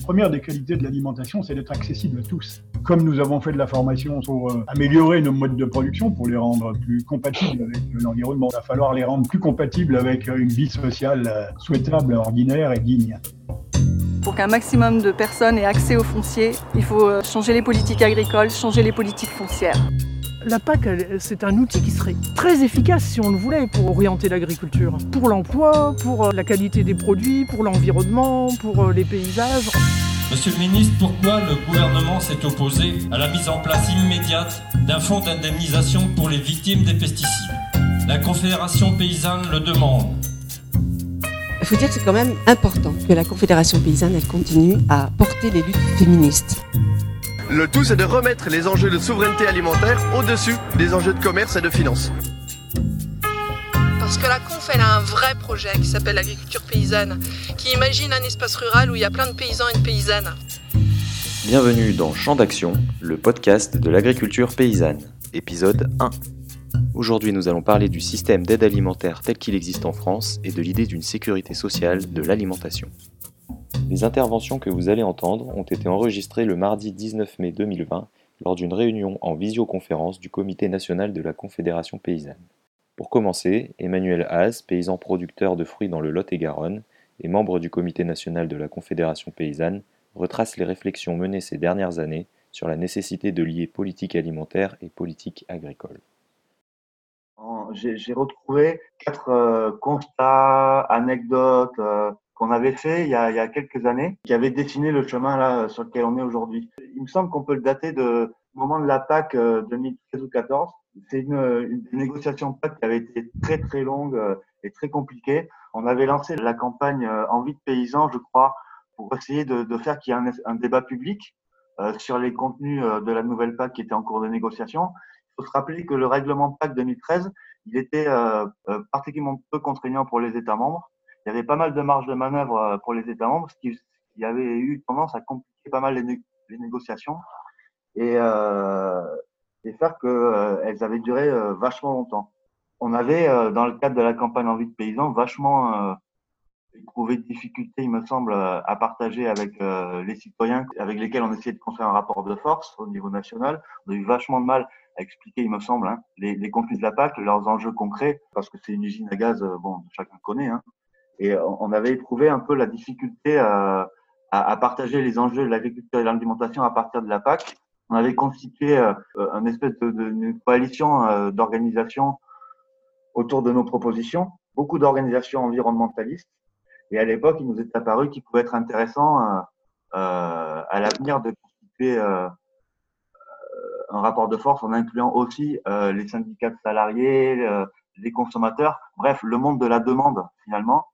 La première des qualités de l'alimentation, c'est d'être accessible à tous. Comme nous avons fait de la formation pour euh, améliorer nos modes de production, pour les rendre plus compatibles avec l'environnement, il va falloir les rendre plus compatibles avec une vie sociale euh, souhaitable, ordinaire et digne. Pour qu'un maximum de personnes aient accès aux fonciers, il faut euh, changer les politiques agricoles, changer les politiques foncières. La PAC, c'est un outil qui serait très efficace si on le voulait pour orienter l'agriculture. Pour l'emploi, pour euh, la qualité des produits, pour l'environnement, pour euh, les paysages. Monsieur le ministre, pourquoi le gouvernement s'est opposé à la mise en place immédiate d'un fonds d'indemnisation pour les victimes des pesticides? La Confédération paysanne le demande. Il faut dire que c'est quand même important que la Confédération paysanne elle continue à porter les luttes féministes. Le tout, c'est de remettre les enjeux de souveraineté alimentaire au-dessus des enjeux de commerce et de finance. Parce que la Conf, elle a un vrai projet qui s'appelle l'agriculture paysanne, qui imagine un espace rural où il y a plein de paysans et de paysannes. Bienvenue dans Champ d'Action, le podcast de l'agriculture paysanne, épisode 1. Aujourd'hui, nous allons parler du système d'aide alimentaire tel qu'il existe en France et de l'idée d'une sécurité sociale de l'alimentation. Les interventions que vous allez entendre ont été enregistrées le mardi 19 mai 2020 lors d'une réunion en visioconférence du Comité national de la Confédération paysanne. Pour commencer, Emmanuel Haas, paysan producteur de fruits dans le Lot-et-Garonne et membre du Comité national de la Confédération paysanne, retrace les réflexions menées ces dernières années sur la nécessité de lier politique alimentaire et politique agricole. J'ai retrouvé quatre euh, constats, anecdotes, euh, qu'on avait fait il y, a, il y, a, quelques années, qui avait dessiné le chemin là sur lequel on est aujourd'hui. Il me semble qu'on peut le dater de moment de la PAC 2013 ou 14. C'est une, une, négociation PAC qui avait été très très longue euh, et très compliquée. On avait lancé la campagne euh, Envie de paysans, je crois, pour essayer de, de faire qu'il y ait un, un, débat public euh, sur les contenus de la nouvelle PAC qui était en cours de négociation. Il faut se rappeler que le règlement PAC 2013, il était particulièrement peu contraignant pour les États membres il y avait pas mal de marge de manœuvre euh, pour les États membres, ce qui, qui avait eu tendance à compliquer pas mal les, né les négociations et, euh, et faire qu'elles euh, avaient duré euh, vachement longtemps. On avait, euh, dans le cadre de la campagne Envie de paysans, vachement éprouvé de difficultés, il me semble, à partager avec les citoyens avec lesquels on essayait de construire un rapport de force au niveau national. On a eu vachement de mal à expliquer, il me semble, hein, les, les contenus de la PAC, leurs enjeux concrets, parce que c'est une usine à gaz, bon, chacun connaît, hein, et on avait éprouvé un peu la difficulté à, à, partager les enjeux de l'agriculture et de l'alimentation à partir de la PAC. On avait constitué euh, une espèce de, coalition euh, d'organisations autour de nos propositions, beaucoup d'organisations environnementalistes. Et à l'époque, il nous est apparu qu'il pouvait être intéressant euh, euh à l'avenir de constituer euh, un rapport de force en incluant aussi euh, les syndicats de salariés, les consommateurs, bref, le monde de la demande finalement,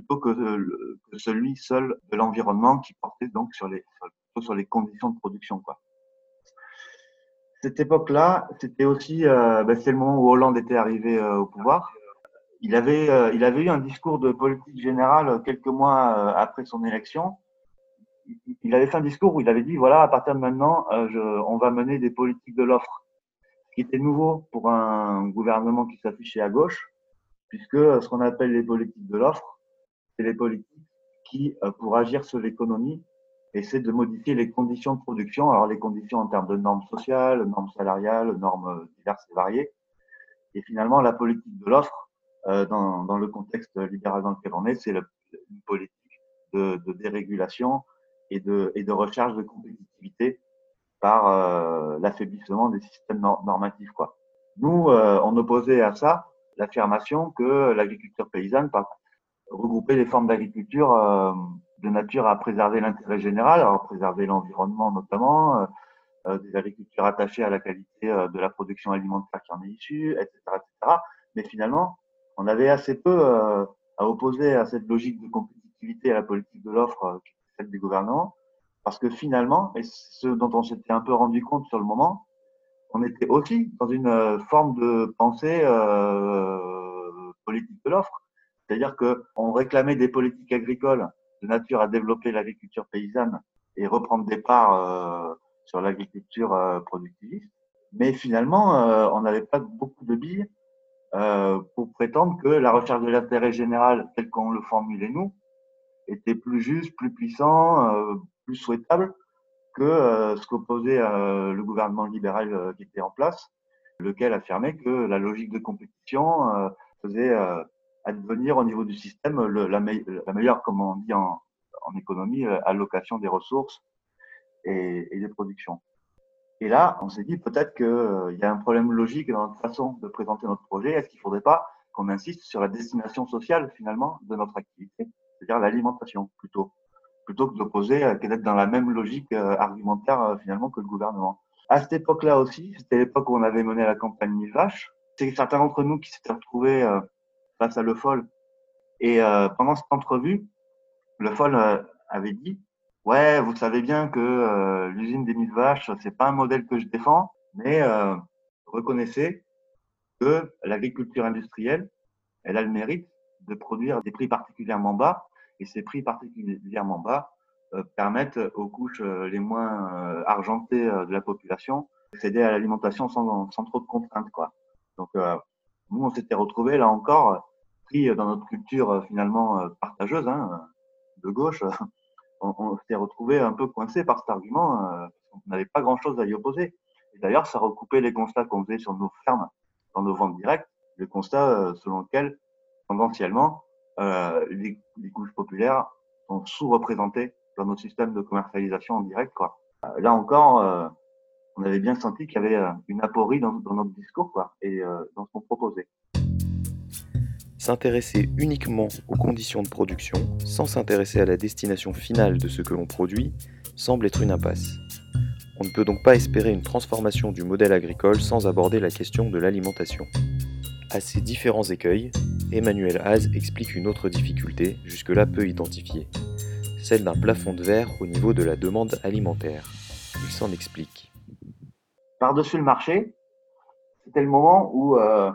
plutôt que, euh, que celui seul de l'environnement qui portait donc sur les, sur, les conditions de production. Quoi. Cette époque-là, c'était aussi, euh, ben c'est le moment où Hollande était arrivé euh, au pouvoir. Il avait, il avait eu un discours de politique générale quelques mois après son élection. Il avait fait un discours où il avait dit voilà, à partir de maintenant, on va mener des politiques de l'offre, ce qui était nouveau pour un gouvernement qui s'affichait à gauche, puisque ce qu'on appelle les politiques de l'offre, c'est les politiques qui, euh, pour agir sur l'économie, essaient de modifier les conditions de production, alors les conditions en termes de normes sociales, normes salariales, normes euh, diverses et variées. Et finalement, la politique de l'offre, euh, dans, le contexte libéral dans lequel on est, c'est une politique de, dérégulation et de, et de recherche de compétitivité par l'affaiblissement des systèmes normatifs. Nous, on opposait à ça l'affirmation que l'agriculture paysanne, par regrouper les formes d'agriculture euh, de nature à préserver l'intérêt général, à préserver l'environnement notamment, euh, euh, des agricultures attachées à la qualité euh, de la production alimentaire qui en est issue, etc., etc. Mais finalement, on avait assez peu euh, à opposer à cette logique de compétitivité à la politique de l'offre euh, celle des gouvernements, parce que finalement, et ce dont on s'était un peu rendu compte sur le moment, on était aussi dans une forme de pensée politique de l'offre c'est-à-dire qu'on réclamait des politiques agricoles de nature à développer l'agriculture paysanne et reprendre des parts euh, sur l'agriculture euh, productiviste. Mais finalement, euh, on n'avait pas beaucoup de billes pour prétendre que la recherche de l'intérêt général, tel qu'on le formulait nous, était plus juste, plus puissant, plus souhaitable que ce qu'opposait le gouvernement libéral qui était en place, lequel affirmait que la logique de compétition faisait advenir au niveau du système la, meilleure, comme on dit en, économie, allocation des ressources et, et des productions. Et là, on s'est dit peut-être qu'il euh, y a un problème logique dans notre façon de présenter notre projet. Est-ce qu'il ne faudrait pas qu'on insiste sur la destination sociale finalement de notre activité, c'est-à-dire l'alimentation plutôt, plutôt que d'opposer euh, qu'être dans la même logique euh, argumentaire finalement que le gouvernement? À cette époque-là aussi, c'était l'époque où on avait mené la campagne Mille Vaches. C'est certains d'entre nous qui s'étaient retrouvés face à Le Foll. Et pendant cette entrevue, Le Foll avait dit Ouais, vous savez bien que euh, l'usine des mille vaches, c'est pas un modèle que je défends, mais euh, reconnaissez que l'agriculture industrielle, elle a le mérite de produire des prix particulièrement bas, et ces prix particulièrement bas euh, permettent aux couches les moins argentées de la population d'accéder à l'alimentation sans, sans, trop de contraintes, quoi. Donc, nous, on s'était retrouvés là encore pris dans notre culture finalement partageuse, hein, de gauche on, s'est retrouvé un peu coincé par cet argument, euh, qu'on n'avait pas grand-chose à y opposer. D'ailleurs, ça recoupait les constats qu'on faisait sur nos fermes, dans nos ventes directes, le constat euh, selon lequel, tendanciellement, euh, les, couches populaires sont sous-représentées dans nos systèmes de commercialisation en direct. Quoi. là encore, on avait bien senti qu'il y avait une aporie dans, dans, notre discours quoi, et dans ce qu'on proposait. S'intéresser uniquement aux conditions de production, sans s'intéresser à la destination finale de ce que l'on produit, semble être une impasse. On ne peut donc pas espérer une transformation du modèle agricole sans aborder la question de l'alimentation. À ces différents écueils, Emmanuel Haas explique une autre difficulté, jusque-là peu identifiée, celle d'un plafond de verre au niveau de la demande alimentaire. Il s'en explique. Par-dessus le marché, c'était le moment où euh,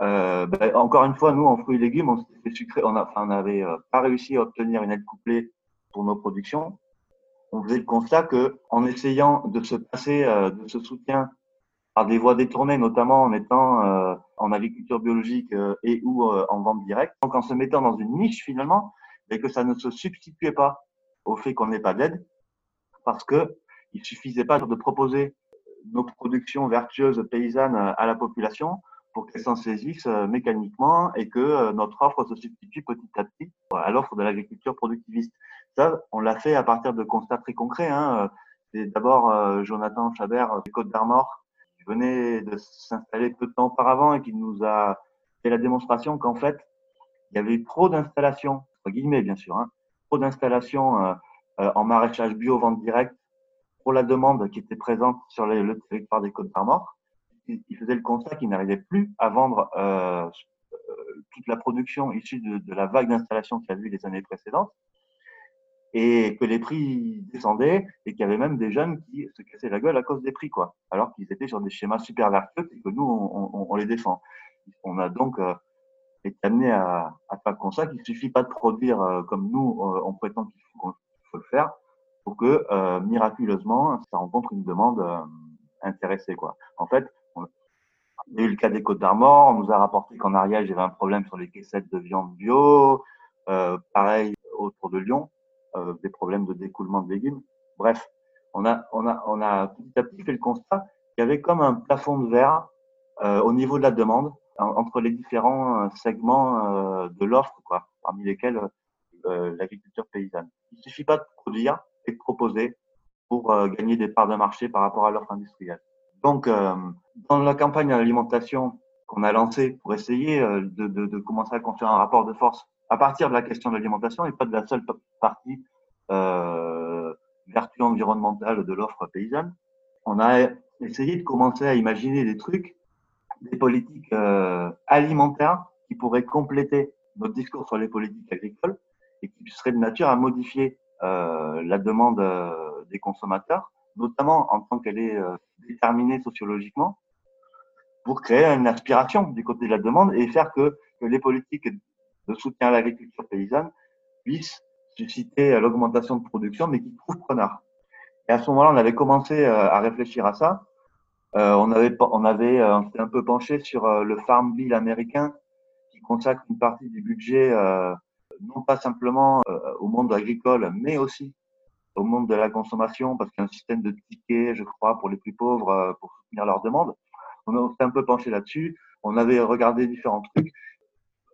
euh, ben, encore une fois, nous, en fruits et légumes, on sucré, on n'avait euh, pas réussi à obtenir une aide couplée pour nos productions. On faisait le constat que, en essayant de se passer euh, de ce soutien par des voies détournées, notamment en étant euh, en agriculture biologique et ou en vente directe, donc en se mettant dans une niche finalement, et que ça ne se substituait pas au fait qu'on n'ait pas d'aide, parce que il suffisait pas de proposer nos productions vertueuses paysannes à la population pour qu'elles s'en saisissent euh, mécaniquement et que euh, notre offre se substitue petit à petit à l'offre de l'agriculture productiviste. Ça, on l'a fait à partir de constats très concrets. Hein. C'est d'abord euh, Jonathan Chabert des Côtes d'Armor qui venait de s'installer peu de temps auparavant et qui nous a fait la démonstration qu'en fait, il y avait eu trop d'installations, entre guillemets bien sûr, hein, trop d'installations en maraîchage bio vente directe pour la demande qui était présente sur le territoire des Côtes d'Armor il faisait le constat qu'il n'arrivait plus à vendre euh, euh, toute la production issue de, la vague d'installation qu'il a vu les années précédentes et que les prix descendaient et qu'il y avait même des jeunes qui se cassaient la gueule à cause des prix, quoi, alors qu'ils étaient sur des schémas super vertueux et que nous, on, les défend. On a donc euh, été amené à, faire le constat qu'il ne suffit pas de produire comme nous, on prétend qu'il faut, le faire pour que miraculeusement, ça rencontre une demande intéressée. Quoi. En fait, il y a eu le cas des Côtes d'Armor. On nous a rapporté qu'en Ariège, il y avait un problème sur les caissettes de viande bio. Euh, pareil autour de Lyon, euh, des problèmes de découlement de légumes. Bref, on a, on a, on a petit à petit fait le constat qu'il y avait comme un plafond de verre euh, au niveau de la demande entre les différents segments de l'offre, parmi lesquels l'agriculture paysanne. Il suffit pas de produire et de proposer pour gagner des parts de marché par rapport à l'offre industrielle. Donc, euh, dans la campagne d'alimentation qu'on a lancée pour essayer euh, de, de, de, commencer à construire un rapport de force à partir de la question de l'alimentation et pas de la seule partie euh, vertu environnementale de l'offre paysanne, on a essayé de commencer à imaginer des trucs, des politiques euh, alimentaires qui pourraient compléter notre discours sur les politiques agricoles et qui seraient de nature à modifier euh, la demande des consommateurs notamment en tant qu'elle est euh, déterminée sociologiquement, pour créer une aspiration du côté de la demande et faire que, les politiques de soutien à l'agriculture paysanne puissent susciter l'augmentation de production, mais qui trouvent preneur. Et à ce moment-là, on avait commencé euh, à réfléchir à ça. Euh, on avait, on avait, on s'était un peu penché sur le Farm Bill américain, qui consacre une partie du budget non pas simplement au monde agricole, mais aussi au monde de la consommation, parce qu'il y a un système de tickets, je crois, pour les plus pauvres, pour soutenir leurs demandes. On s'est un peu penché là-dessus. On avait regardé différents trucs.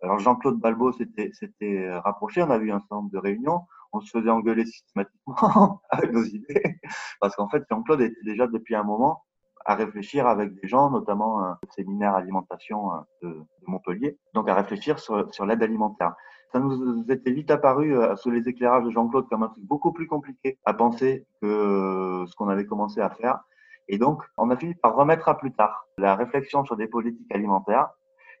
Alors Jean-Claude Balbo s'était rapproché, on a eu un certain de réunions, on se faisait engueuler systématiquement avec nos idées, parce qu'en fait Jean-Claude était déjà depuis un moment à réfléchir avec des gens, notamment un séminaire alimentation euh, de, Montpellier, donc à réfléchir sur, sur l'aide alimentaire. Ça nous était vite apparu euh, sous les éclairages de Jean-Claude comme un truc beaucoup plus compliqué à penser que ce qu'on avait commencé à faire. Et donc, on a fini par remettre à plus tard la réflexion sur des politiques alimentaires.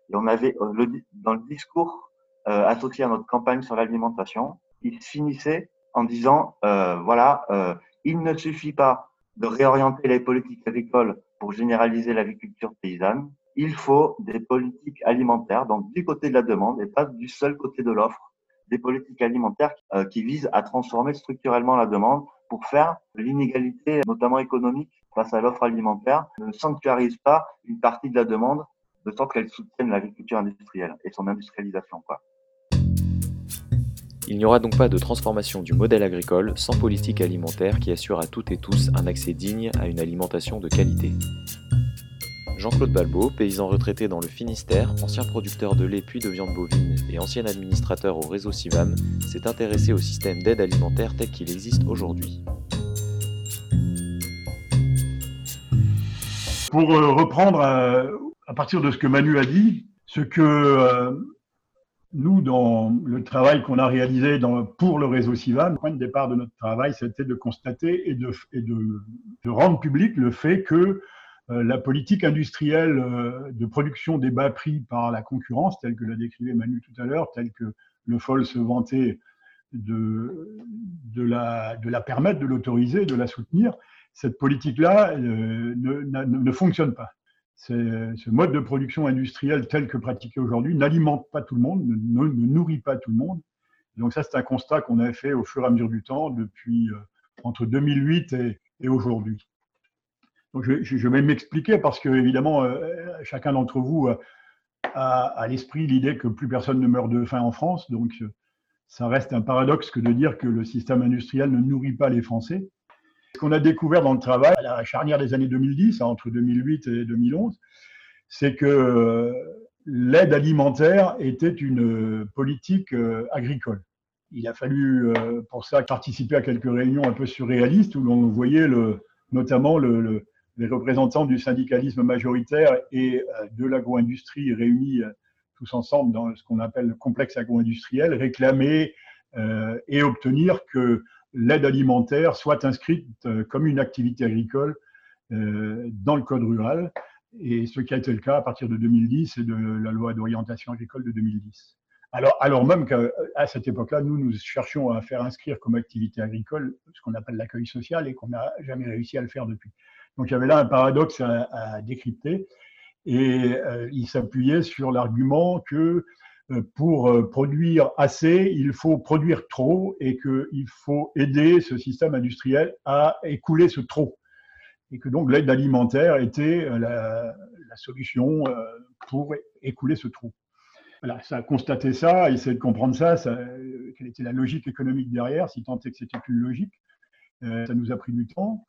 Et on avait, euh, le, dans le discours euh, associé à notre campagne sur l'alimentation, il finissait en disant, euh, voilà, euh, il ne suffit pas de réorienter les politiques agricoles pour généraliser l'agriculture paysanne. Il faut des politiques alimentaires, donc du côté de la demande et pas du seul côté de l'offre, des politiques alimentaires euh, qui visent à transformer structurellement la demande pour faire l'inégalité, notamment économique, face à l'offre alimentaire, ne sanctuarise pas une partie de la demande de sorte qu'elle soutienne l'agriculture industrielle et son industrialisation. Il n'y aura donc pas de transformation du modèle agricole sans politique alimentaire qui assure à toutes et tous un accès digne à une alimentation de qualité. Jean-Claude Balbo, paysan retraité dans le Finistère, ancien producteur de lait puis de viande bovine et ancien administrateur au réseau Sivam, s'est intéressé au système d'aide alimentaire tel qu'il existe aujourd'hui. Pour euh, reprendre à, à, partir de ce que Manu a dit, ce que euh, nous, dans le travail qu'on a réalisé pour le réseau Sivan, le point de départ de notre travail, c'était de constater et de, rendre public le fait que euh, la politique industrielle euh, de production des bas prix par la concurrence, telle que l'a décrivait Manu tout à l'heure, telle que le FOL se vantait de, de, la, de la permettre, de l'autoriser, de la soutenir, cette politique-là euh, ne, ne, ne fonctionne pas ce mode de production industrielle tel que pratiqué aujourd'hui n'alimente pas tout le monde, ne, ne, nourrit pas tout le monde. Donc ça, c'est un constat qu'on a fait au fur et à mesure du temps depuis euh, entre 2008 et, et aujourd'hui. Je, vais m'expliquer parce que évidemment, euh, chacun d'entre vous a, à l'esprit l'idée que plus personne ne meurt de faim en France. Donc ça reste un paradoxe que de dire que le système industriel ne nourrit pas les Français. Ce qu'on a découvert dans le travail, à la charnière des années 2010, entre 2008 et 2011, c'est que l'aide alimentaire était une politique agricole. Il a fallu pour ça participer à quelques réunions un peu surréalistes où l'on voyait le, notamment le, le, les représentants du syndicalisme majoritaire et de l'agro-industrie réunis tous ensemble dans ce qu'on appelle le complexe agro-industriel réclamer euh, et obtenir que l'aide alimentaire soit inscrite euh, comme une activité agricole euh, dans le code rural, et ce qui a été le cas à partir de 2010 et de la loi d'orientation agricole de 2010. Alors, alors même qu'à cette époque-là, nous, nous cherchions à faire inscrire comme activité agricole ce qu'on appelle l'accueil social et qu'on n'a jamais réussi à le faire depuis. Donc il y avait là un paradoxe à, décrypter et euh, il s'appuyait sur l'argument que euh, pour euh, produire assez, il faut produire trop et qu'il faut aider ce système industriel à écouler ce trop. Et que donc l'aide alimentaire était la, solution pour écouler ce trop. Voilà, ça a constaté ça, essayer de comprendre ça, ça, quelle était la logique économique derrière, si tant est que c'était une logique. ça nous a pris du temps.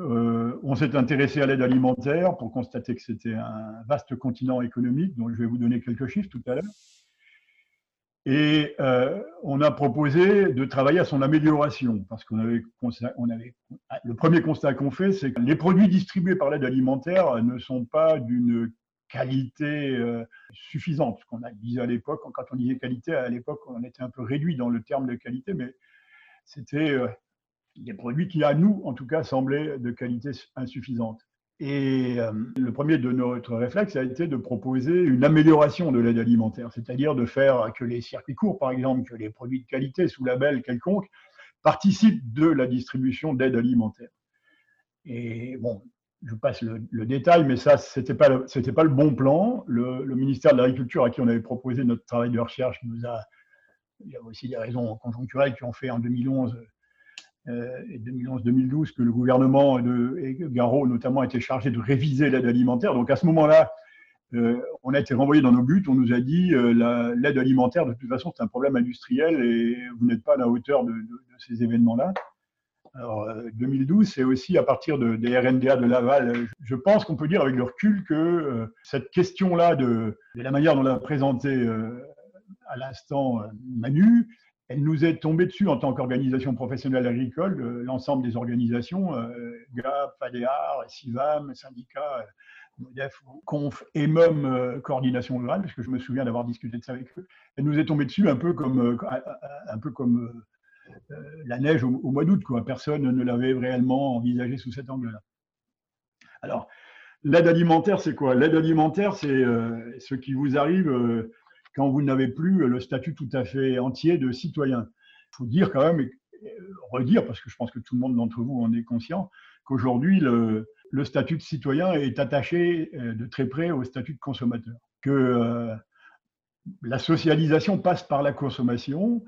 Euh, on s'est intéressé à l'aide alimentaire pour constater que c'était un vaste continent économique, dont je vais vous donner quelques chiffres tout à l'heure. Et euh, on a proposé de travailler à son amélioration, parce qu'on avait, avait, le premier constat qu'on fait, c'est que les produits distribués par l'aide alimentaire ne sont pas d'une qualité euh, suffisante. Ce qu'on dit à l'époque, quand on disait qualité, à l'époque, on était un peu réduit dans le terme de qualité, mais c'était des produits qui, à nous, en tout cas, semblaient de qualité insuffisante. Et euh, le premier de notre réflexe a été de proposer une amélioration de l'aide alimentaire, c'est-à-dire de faire que les circuits courts, par exemple, que les produits de qualité sous label quelconque, participent de la distribution d'aide alimentaire. Et bon, je passe le, détail, mais ça, ce n'était pas, pas le bon plan. Le, le ministère de l'Agriculture, à qui on avait proposé notre travail de recherche, nous a. Il y a aussi des raisons conjoncturelles qui ont fait en 2011 euh, et 2011-2012 que le gouvernement de et Garot notamment était chargé de réviser l'aide alimentaire. Donc à ce moment-là, euh, on a été renvoyé dans nos buts, on nous a dit euh, l'aide alimentaire, de toute façon, c'est un problème industriel et vous n'êtes pas à la hauteur de, ces événements-là. Alors, 2012, c'est aussi à partir des RNDA de Laval. Je pense qu'on peut dire avec le recul que cette question-là de, la manière dont on l'a présentée à l'instant Manu, elle nous est tombée dessus en tant qu'organisation professionnelle agricole, l'ensemble des organisations, GAP, FADEAR, SIVAM, syndicats, MODEF, CONF et même euh, coordination rurale, parce que je me souviens d'avoir discuté de ça avec eux. Elle nous est tombée dessus un peu comme, euh, euh, la neige au, mois d'août. Personne ne l'avait réellement envisagé sous cet angle-là. Alors, l'aide alimentaire, c'est quoi? L'aide alimentaire, c'est ce qui vous arrive quand vous n'avez plus le statut tout à fait entier de citoyen. Il faut dire quand même, redire, parce que je pense que tout le monde d'entre vous en est conscient, qu'aujourd'hui, le, statut de citoyen est attaché euh, de très près au statut de consommateur. Que euh, la socialisation passe par la consommation,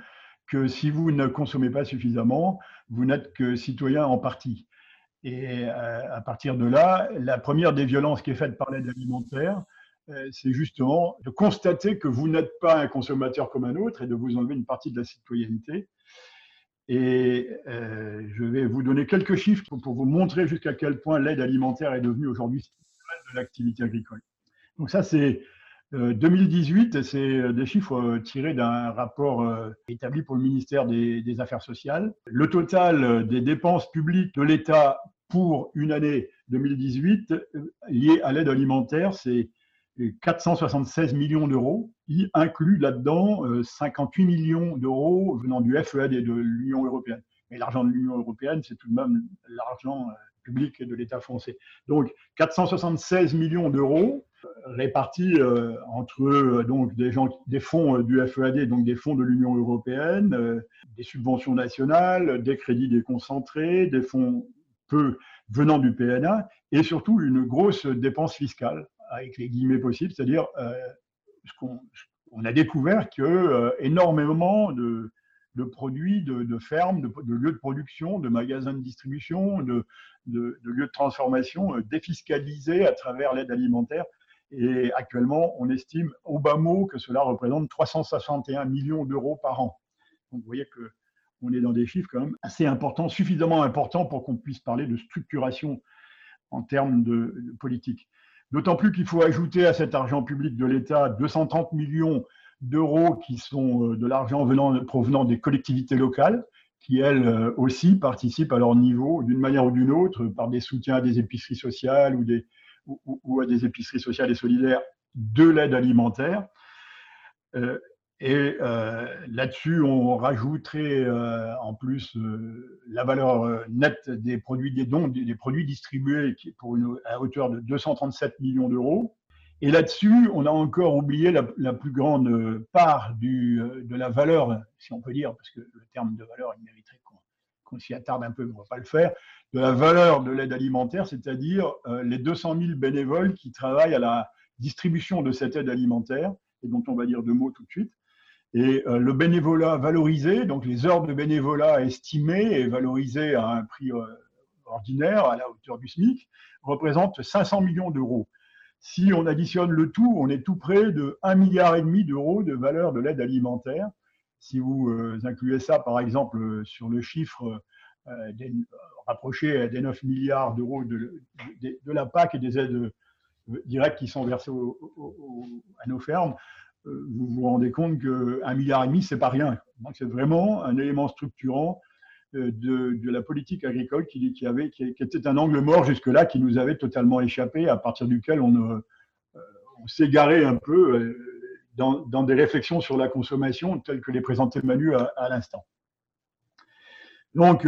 que si vous ne consommez pas suffisamment, vous n'êtes que citoyen en partie. Et euh, à partir de là, la première des violences qui est faite par l'aide alimentaire, c'est justement de constater que vous n'êtes pas un consommateur comme un autre et de vous enlever une partie de la citoyenneté. Et euh, je vais vous donner quelques chiffres pour vous montrer jusqu'à quel point l'aide alimentaire est devenue aujourd'hui de l'activité agricole. Donc ça, c'est 2018, euh, c'est euh, des chiffres tirés d'un rapport établi pour le ministère des, des, Affaires sociales. Le total des dépenses publiques de l'État pour une année 2018 liées à l'aide alimentaire, c'est 476 millions d'euros. Il inclut là-dedans 58 euh, millions d'euros venant du FEAD et de l'Union européenne. Mais l'argent de l'Union européenne, c'est tout de même l'argent euh, public de l'État français. Donc 476 millions d'euros euh, répartis entre donc des fonds du FEAD, donc des fonds de l'Union européenne, des subventions nationales, des crédits déconcentrés, des fonds peu venant du PNA et surtout une grosse dépense fiscale avec les guillemets possibles, c'est-à-dire euh, on a découvert que euh, énormément de, produits, de, fermes, de, lieux de production, de magasins de distribution, de, lieux de transformation euh, défiscalisés à travers l'aide alimentaire. Et actuellement, on estime au bas mot que cela représente 361 millions d'euros par an. Donc vous voyez que on est dans des chiffres quand même assez importants, suffisamment importants pour qu'on puisse parler de structuration en termes de politique. D'autant plus qu'il faut ajouter à cet argent public de l'État 230 millions d'euros qui sont euh, de l'argent provenant des collectivités locales, qui elles euh, aussi participent à leur niveau d'une manière ou d'une autre par des soutiens à des épiceries sociales ou, à des épiceries sociales et solidaires de l'aide alimentaire. Euh, là-dessus, on rajouterait euh, en plus euh, la valeur nette des produits des dons, des, produits distribués qui, pour une, à hauteur de 237 millions d'euros. Et là-dessus, on a encore oublié la, plus grande part de la valeur, si on peut dire, parce que le terme de valeur, il mériterait qu'on s'y attarde un peu, mais on ne va pas le faire, de la valeur de l'aide alimentaire, c'est-à-dire les 200 000 bénévoles qui travaillent à la distribution de cette aide alimentaire, et dont on va dire deux mots tout de suite. Et euh, le bénévolat valorisé, donc les heures de bénévolat estimées et valorisées à un prix euh, ordinaire, à la hauteur du SMIC, représente 500 millions d'euros. Si on additionne le tout, on est tout près de 1,5 milliard d'euros de valeur de l'aide alimentaire. Si vous euh, incluez ça, par exemple, sur le chiffre rapproché des 9 milliards d'euros de, la PAC et des aides directes qui sont versées à nos fermes, vous vous rendez compte qu'un milliard et demi, c'est pas rien. C'est vraiment un élément structurant euh, de, la politique agricole qui, était un angle mort jusque-là, qui nous avait totalement échappé, à partir duquel on, euh, on s'égarait un peu dans, dans, des réflexions sur la consommation telles que les présentait Manu à, l'instant. Donc,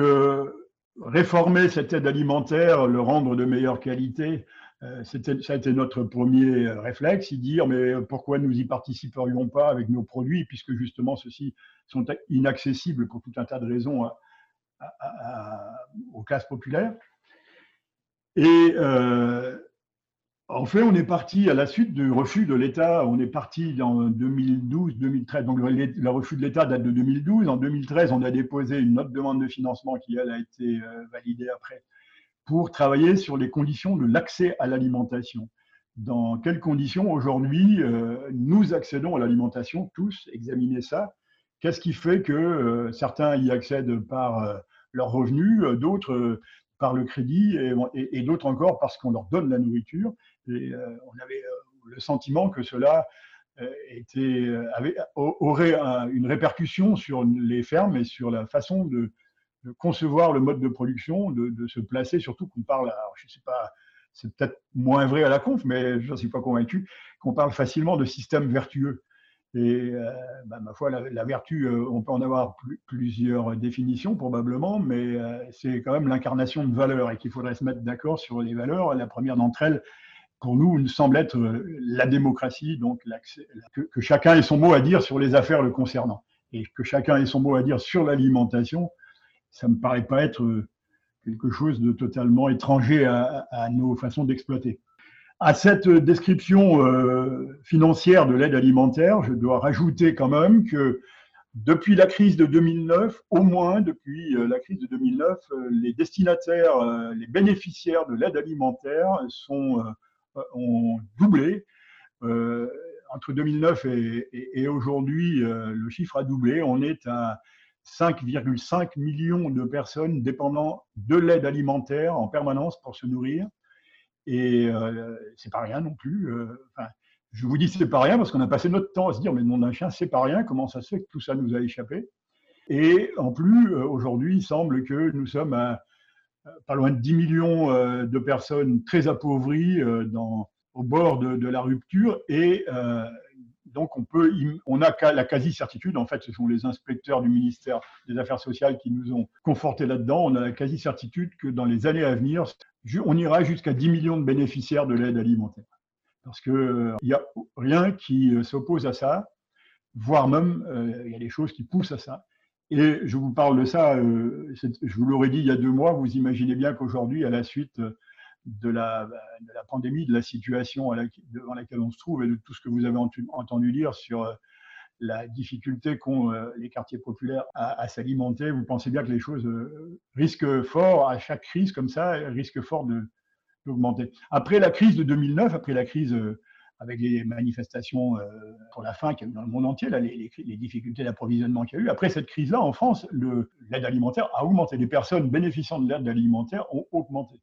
réformer cette aide alimentaire, le rendre de meilleure qualité, euh, ça a été notre premier euh, réflexe, y dire mais pourquoi nous y participerions pas avec nos produits, puisque justement ceux-ci sont inaccessibles pour tout un tas de raisons aux classes populaires. Et euh, en fait, on est parti à la suite du refus de l'État. On est parti en 2012-2013. Donc, le, refus de l'État date de 2012. En 2013, on a déposé une autre demande de financement qui, elle, a été validée après pour travailler sur les conditions de l'accès à l'alimentation. dans quelles conditions aujourd'hui nous accédons à l'alimentation, tous, examiner ça. Qu'est-ce qui fait que certains y accèdent par leurs revenus, d'autres par le crédit et, d'autres encore parce qu'on leur donne la nourriture. On avait le sentiment que cela aurait une répercussion sur les fermes et sur la façon de, concevoir le mode de production, de, se placer, surtout qu'on parle, alors je sais pas, c'est peut-être moins vrai à la conf, mais je ne suis pas convaincu, qu'on parle facilement de système vertueux. Et euh, bah, ma foi, la, vertu, euh, on peut en avoir plusieurs définitions probablement, mais euh, c'est quand même l'incarnation de valeurs et qu'il faudrait se mettre d'accord sur les valeurs. La première d'entre elles, pour nous, nous semble être la démocratie, donc que, chacun ait son mot à dire sur les affaires le concernant. Et que chacun ait son mot à dire sur l'alimentation, ça me paraît pas être quelque chose de totalement étranger à, nos façons d'exploiter. À cette description euh, financière de l'aide alimentaire, je dois rajouter quand même que depuis la crise de 2009, au moins depuis euh, la crise de 2009, euh, les destinataires, les bénéficiaires de l'aide alimentaire sont, ont doublé. entre 2009 et, et aujourd'hui, le chiffre a doublé. On est à 5,5 millions de personnes dépendant de l'aide alimentaire en permanence pour se nourrir. Et euh, c'est pas rien non plus. Euh, je vous dis c'est pas rien parce qu'on a passé notre temps à se dire mais nom d'un chien c'est pas rien. Comment ça se fait que tout ça nous a échappé? Et en plus euh, aujourd'hui il semble que nous sommes à pas loin de 10 millions euh, de personnes très appauvries au bord de, de la rupture et donc on peut, on a la quasi-certitude, en fait, ce sont les inspecteurs du ministère des Affaires sociales qui nous ont conforté là-dedans, on a la quasi-certitude que dans les années à venir, on ira jusqu'à 10 millions de bénéficiaires de l'aide alimentaire. Parce qu'il n'y a rien qui euh, s'oppose à ça, voire même euh, il y a des choses qui poussent à ça. Et je vous parle de ça, euh, je vous l'aurais dit il y a deux mois, vous imaginez bien qu'aujourd'hui, à la suite de la, pandémie, de la situation à devant laquelle on se trouve et de tout ce que vous avez entendu dire sur euh, la difficulté qu'ont euh, les quartiers populaires à, s'alimenter, vous pensez bien que les choses euh, risquent fort, à chaque crise comme ça, risquent fort d'augmenter. Après la crise de 2009, après la crise avec les manifestations pour la faim qu'il y a eu dans le monde entier, là, les, les, difficultés d'approvisionnement qu'il y a eu, après cette crise-là, en France, l'aide alimentaire a augmenté. Les personnes bénéficiant de l'aide alimentaire ont augmenté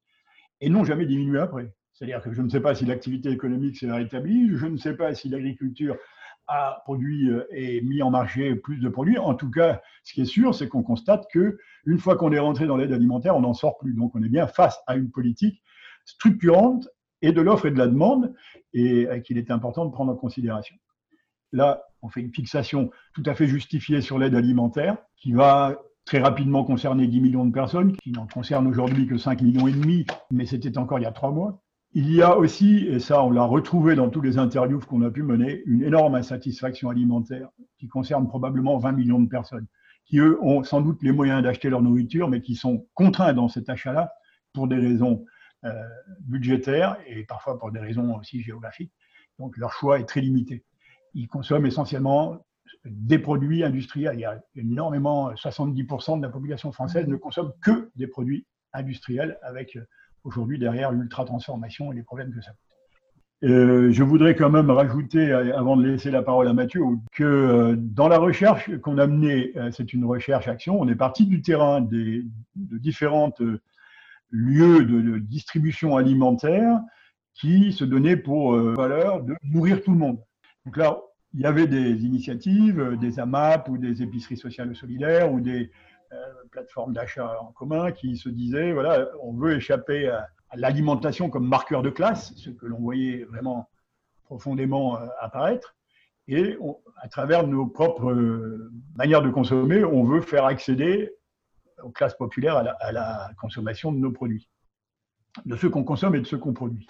et n'ont jamais diminué après. C'est-à-dire que je ne sais pas si l'activité économique s'est rétablie, je ne sais pas si l'agriculture a produit euh, et mis en marché plus de produits. En tout cas, ce qui est sûr, c'est qu'on constate que une fois qu'on est rentré dans l'aide alimentaire, on n'en sort plus. Donc, on est bien face à une politique structurante et de l'offre et de la demande, et euh, qu'il est important de prendre en considération. Là, on fait une fixation tout à fait justifiée sur l'aide alimentaire, qui va très rapidement concerné 10 millions de personnes, qui n'en concernent aujourd'hui que 5 millions et demi, mais c'était encore il y a trois mois. Il y a aussi, et ça on l'a retrouvé dans tous les interviews qu'on a pu mener, une énorme insatisfaction alimentaire qui concerne probablement 20 millions de personnes, qui eux ont sans doute les moyens d'acheter leur nourriture, mais qui sont contraints dans cet achat-là pour des raisons euh, budgétaires et parfois pour des raisons aussi géographiques. Donc leur choix est très limité. Ils consomment essentiellement des produits industriels. Il y a énormément, 70% de la population française ne consomme que des produits industriels, avec euh, aujourd'hui derrière l'ultra-transformation et les problèmes que ça pose. Euh, je voudrais quand même rajouter, euh, avant de laisser la parole à Mathieu, que dans la recherche qu'on a menée, c'est une recherche-action, on est parti du terrain des, de différents lieux de, de, distribution alimentaire qui se donnaient pour valeur de nourrir tout le monde. Donc là, il y avait des initiatives, euh, des AMAP ou des épiceries sociales solidaires ou des euh, plateformes d'achat en commun qui se disaient, voilà, on veut échapper à, l'alimentation comme marqueur de classe, ce que l'on voyait vraiment profondément euh, apparaître. Et à travers nos propres manières de consommer, on veut faire accéder aux classes populaires à la, à la consommation de nos produits, de ceux qu'on consomme et de ceux qu'on produit.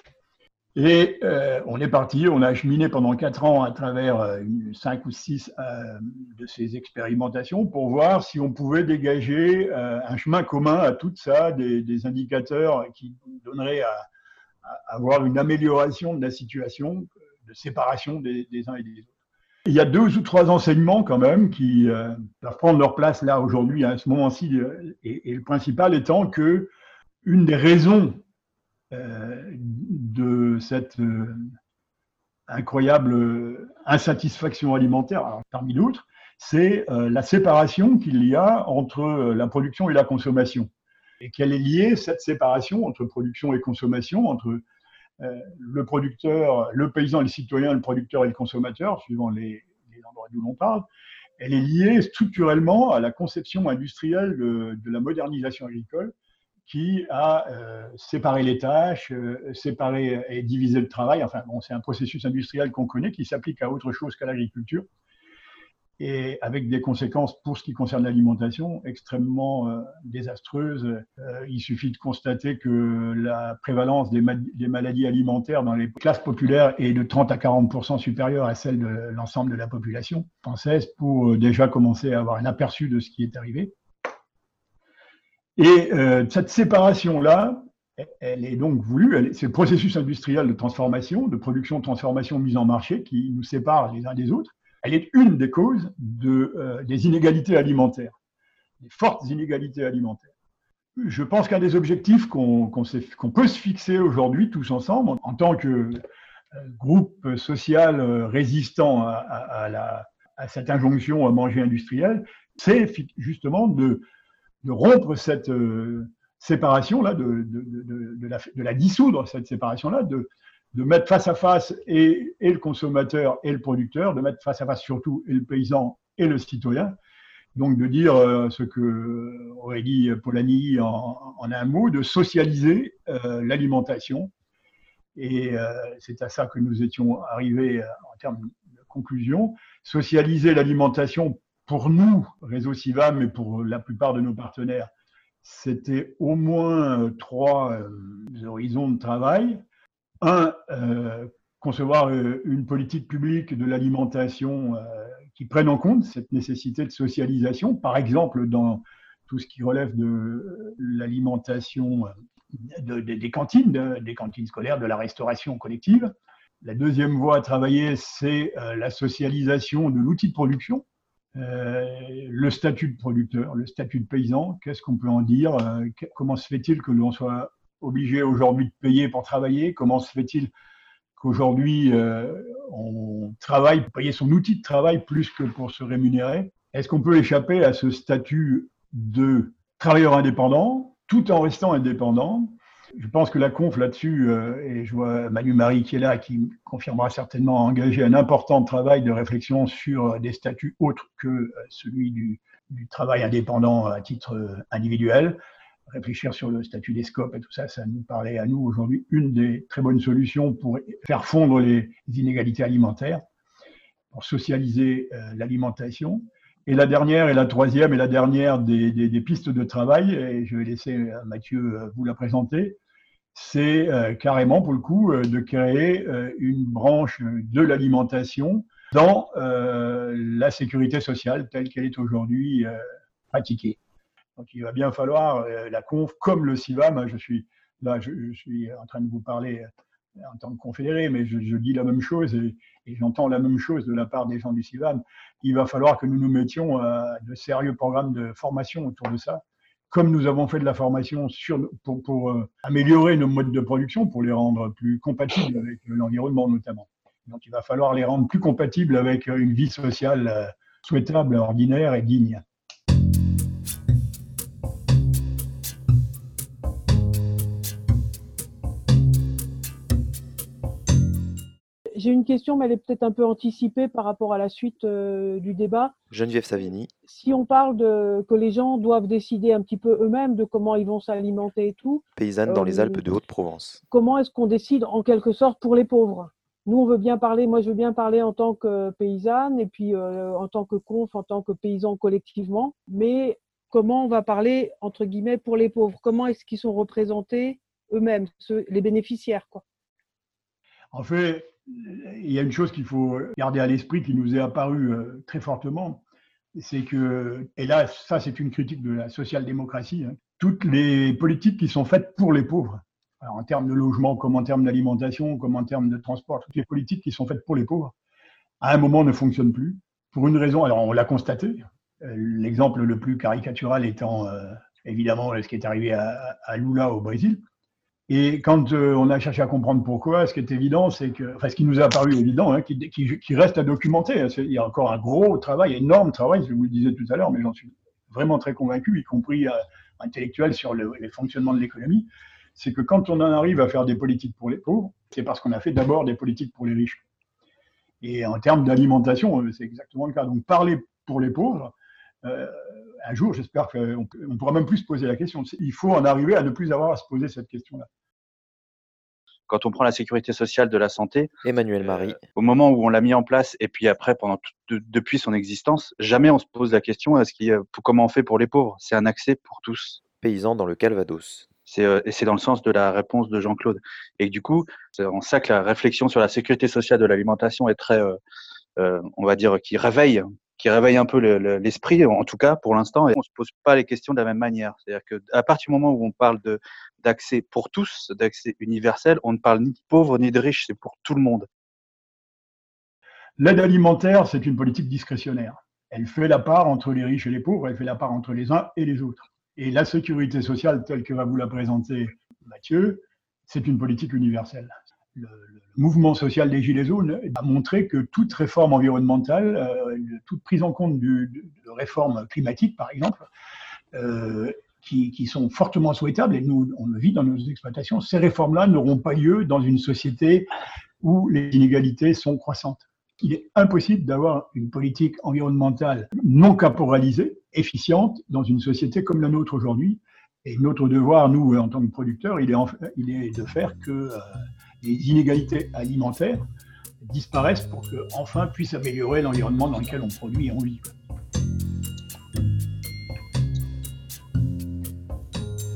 Et euh, on est parti, on a acheminé pendant quatre ans à travers euh, cinq ou six euh, de ces expérimentations pour voir si on pouvait dégager un chemin commun à tout ça, des, indicateurs qui donneraient à, avoir une amélioration de la situation de séparation des, uns et des autres. Il y a deux ou trois enseignements quand même qui doivent prendre leur place là aujourd'hui à ce moment-ci, et, et le principal étant que une des raisons de cette incroyable insatisfaction alimentaire, parmi d'autres, c'est la séparation qu'il y a entre la production et la consommation. Et qu'elle est liée, cette séparation entre production et consommation, entre le producteur, le paysan, le citoyen, le producteur et le consommateur, suivant les, endroits d'où l'on parle, elle est liée structurellement à la conception industrielle de, la modernisation agricole qui a euh, séparé les tâches, euh, séparé et divisé le travail. Enfin, bon, c'est un processus industriel qu'on connaît qui s'applique à autre chose qu'à l'agriculture et avec des conséquences pour ce qui concerne l'alimentation extrêmement euh, désastreuses. Euh, il suffit de constater que la prévalence des, maladies alimentaires dans les classes populaires est de 30 à 40 supérieure à celle de l'ensemble de la population française pour euh, déjà commencer à avoir un aperçu de ce qui est arrivé. Et cette séparation-là, elle est donc voulue, c'est le processus industriel de transformation, de production, transformation, mise en marché qui nous sépare les uns des autres elle est une des causes de, euh, des inégalités alimentaires, des fortes inégalités alimentaires. Je pense qu'un des objectifs qu'on peut se fixer aujourd'hui tous ensemble, en, tant que euh, groupe social euh, résistant à, à, cette injonction à manger industriel, c'est justement de, de, rompre cette séparation-là, de, de, de, la, dissoudre, cette séparation-là, de, mettre face à face et, le consommateur et le producteur, de mettre face à face surtout et le paysan et le citoyen. Donc de dire euh, ce que aurait dit Polanyi en, un mot, de socialiser euh, l'alimentation. Et euh, c'est à ça que nous étions arrivés en termes de conclusion. Socialiser l'alimentation pour nous, Réseau Civam, et pour la plupart de nos partenaires, c'était au moins trois horizons de travail. Un, euh, concevoir euh, une politique publique de l'alimentation euh, qui prenne en compte cette nécessité de socialisation, par exemple dans tout ce qui relève de l'alimentation des cantines, des cantines scolaires, de la restauration collective. La deuxième voie à travailler, c'est la socialisation de l'outil de production, le statut de producteur, le statut de paysan. Qu'est-ce qu'on peut en dire Comment se fait-il que l'on soit obligé aujourd'hui de payer pour travailler? Comment se fait-il qu'aujourd'hui euh, on travaille pour payer son outil de travail plus que pour se rémunérer? Est-ce qu'on peut échapper à ce statut de travailleur indépendant tout en restant indépendant je pense que la conf là-dessus, euh, et je vois Manu Marie qui est là, qui confirmera certainement engager un important travail de réflexion sur des statuts autres que euh, celui du, travail indépendant à titre individuel réfléchir sur le statut des scopes et tout ça, ça nous parlait à nous aujourd'hui une des très bonnes solutions pour faire fondre les inégalités alimentaires, pour socialiser euh, l'alimentation. Et la dernière et la troisième et la dernière des, pistes de travail, et je vais laisser euh, Mathieu euh, vous la présenter, c'est carrément pour le coup de créer une branche de l'alimentation dans la sécurité sociale telle qu'elle est aujourd'hui pratiquée. Donc il va bien falloir euh, la conf comme le CIVAM. Je suis là, je, suis en train de vous parler euh, en tant que confédéré, mais je, dis la même chose et, j'entends la même chose de la part des gens du CIVAM. Il va falloir que nous nous mettions à de sérieux programmes de formation autour de ça, comme nous avons fait de la formation sur, pour, euh, améliorer nos modes de production, pour les rendre plus compatibles avec l'environnement notamment. Donc il va falloir les rendre plus compatibles avec une vie sociale souhaitable, ordinaire et digne. J'ai une question, mais elle est peut-être un peu anticipée par rapport à la suite euh, du débat. Geneviève Savini. Si on parle de que les gens doivent décider un petit peu eux-mêmes de comment ils vont s'alimenter et tout. Paysanne dans les euh, Alpes de Haute-Provence. Comment est-ce qu'on décide en quelque sorte pour les pauvres? Nous, on veut bien parler, moi je veux bien parler en tant que paysanne et puis euh, en tant que conf, en tant que paysan collectivement. Mais comment on va parler, entre guillemets, pour les pauvres? Comment est-ce qu'ils sont représentés eux-mêmes, les bénéficiaires quoi? En fait, il y a une chose qu'il faut garder à l'esprit qui nous est apparue euh, très fortement, c'est que, et là, ça c'est une critique de la social-démocratie, hein, toutes les politiques qui sont faites pour les pauvres, en termes de logement, comme en termes d'alimentation, comme en termes de transport, toutes les politiques qui sont faites pour les pauvres, à un moment ne fonctionnent plus, pour une raison, alors on l'a constaté, euh, l'exemple le plus caricatural étant euh, évidemment ce qui est arrivé à, à Lula au Brésil, Et quand on a cherché à comprendre pourquoi, ce qui est évident, c'est que, enfin, ce qui nous a paru évident, hein, qui, reste à documenter, hein, il y a encore un gros travail, énorme travail, je vous le disais tout à l'heure, mais j'en suis vraiment très convaincu, y compris intellectuel sur le, les fonctionnements de l'économie, c'est que quand on en arrive à faire des politiques pour les pauvres, c'est parce qu'on a fait d'abord des politiques pour les riches. Et en termes d'alimentation, c'est exactement le cas. Donc parler pour les pauvres, euh, un jour, j'espère qu'on on pourra même plus se poser la question. Il faut en arriver à ne plus avoir à se poser cette question-là. Quand on prend la sécurité sociale de la santé, Emmanuel Marie, euh, au moment où on l'a mis en place et puis après, pendant depuis son existence, jamais on se pose la question est-ce qu'il, comment on fait pour les pauvres? C'est un accès pour tous. Paysan dans le Calvados. C'est, euh, et c'est dans le sens de la réponse de Jean-Claude. Et du coup, c'est en ça que la réflexion sur la sécurité sociale de l'alimentation est très, euh, on va dire, qui réveille qui réveille un peu l'esprit, en tout cas pour l'instant, et on se pose pas les questions de la même manière. C'est-à-dire que à partir du moment où on parle d'accès pour tous, d'accès universel, on ne parle ni de pauvres ni de riches, c'est pour tout le monde. L'aide alimentaire, c'est une politique discrétionnaire. Elle fait la part entre les riches et les pauvres, elle fait la part entre les uns et les autres. Et la sécurité sociale, telle que va vous la présenter Mathieu, c'est une politique universelle le, mouvement social des Gilets jaunes a montré que toute réforme environnementale, euh, toute prise en compte de, réformes climatiques, par exemple, euh, qui, sont fortement souhaitables, et nous, on le vit dans nos exploitations, ces réformes-là n'auront pas lieu dans une société où les inégalités sont croissantes. Il est impossible d'avoir une politique environnementale non caporalisée, efficiente, dans une société comme la nôtre aujourd'hui. Et notre devoir, nous, en tant que producteurs, il est, il est de faire que euh, les inégalités alimentaires disparaissent pour que enfin puisse améliorer l'environnement dans lequel on produit et on vit.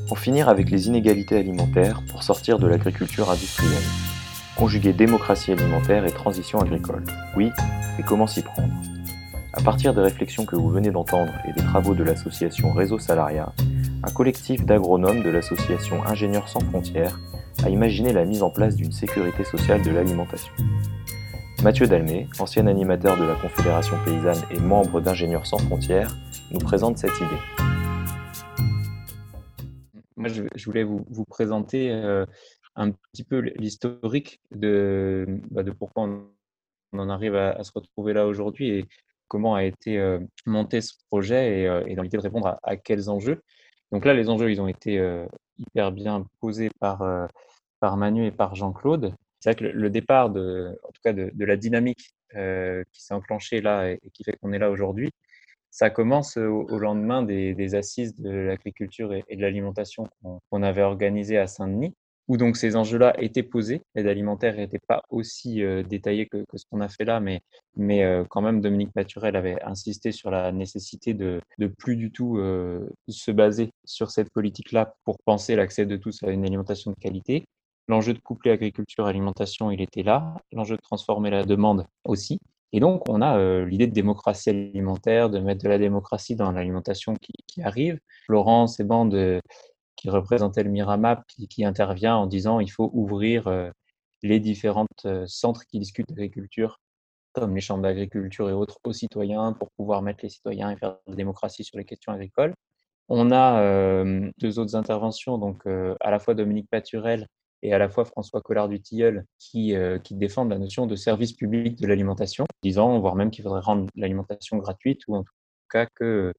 Pour finir avec les inégalités alimentaires pour sortir de l'agriculture industrielle. Conjuguer démocratie alimentaire et transition agricole. Oui, mais comment s'y prendre? À partir des réflexions que vous venez d'entendre et des travaux de l'association Réseau Salariat, un collectif d'agronomes de l'association Ingénieurs sans frontières a imaginé la mise en place d'une sécurité sociale de l'alimentation. Mathieu Dalmé, ancien animateur de la Confédération paysanne et membre d'Ingénieurs sans frontières, nous présente cette idée. Moi, je voulais vous, présenter euh, un petit peu l'historique de, bah, de pourquoi on en arrive à, se retrouver là aujourd'hui et comment a été euh, monté ce projet et, euh, dans l'idée de répondre à, quels enjeux. Donc là, les enjeux, ils ont été hyper bien posés par, par Manu et par Jean-Claude. C'est vrai que le, départ, de, en tout cas de, la dynamique euh, qui s'est enclenchée là et, qui fait qu'on est là aujourd'hui, ça commence au, lendemain des, assises de l'agriculture et, de l'alimentation qu'on avait organisées à Saint-Denis, où donc ces enjeux-là étaient posés. L'aide alimentaire n'était pas aussi euh, détaillée que, ce qu'on a fait là, mais, mais euh, quand même, Dominique Maturel avait insisté sur la nécessité de, de plus du tout se baser sur cette politique-là pour penser l'accès de tous à une alimentation de qualité. L'enjeu de coupler agriculture-alimentation, il était là. L'enjeu de transformer la demande aussi. Et donc, on a euh, l'idée de démocratie alimentaire, de mettre de la démocratie dans l'alimentation qui, arrive. Florence et Bande, euh, qui représentait le Miramap, qui, intervient en disant il faut ouvrir euh, les différents centres qui discutent d'agriculture, comme les chambres d'agriculture et autres, aux citoyens pour pouvoir mettre les citoyens et faire de la démocratie sur les questions agricoles. On a deux autres interventions, donc à la fois Dominique Paturel et à la fois François Collard du Tilleul qui, euh, qui défendent la notion de service public de l'alimentation, disant, voire même qu'il faudrait rendre l'alimentation gratuite ou en tout cas que euh,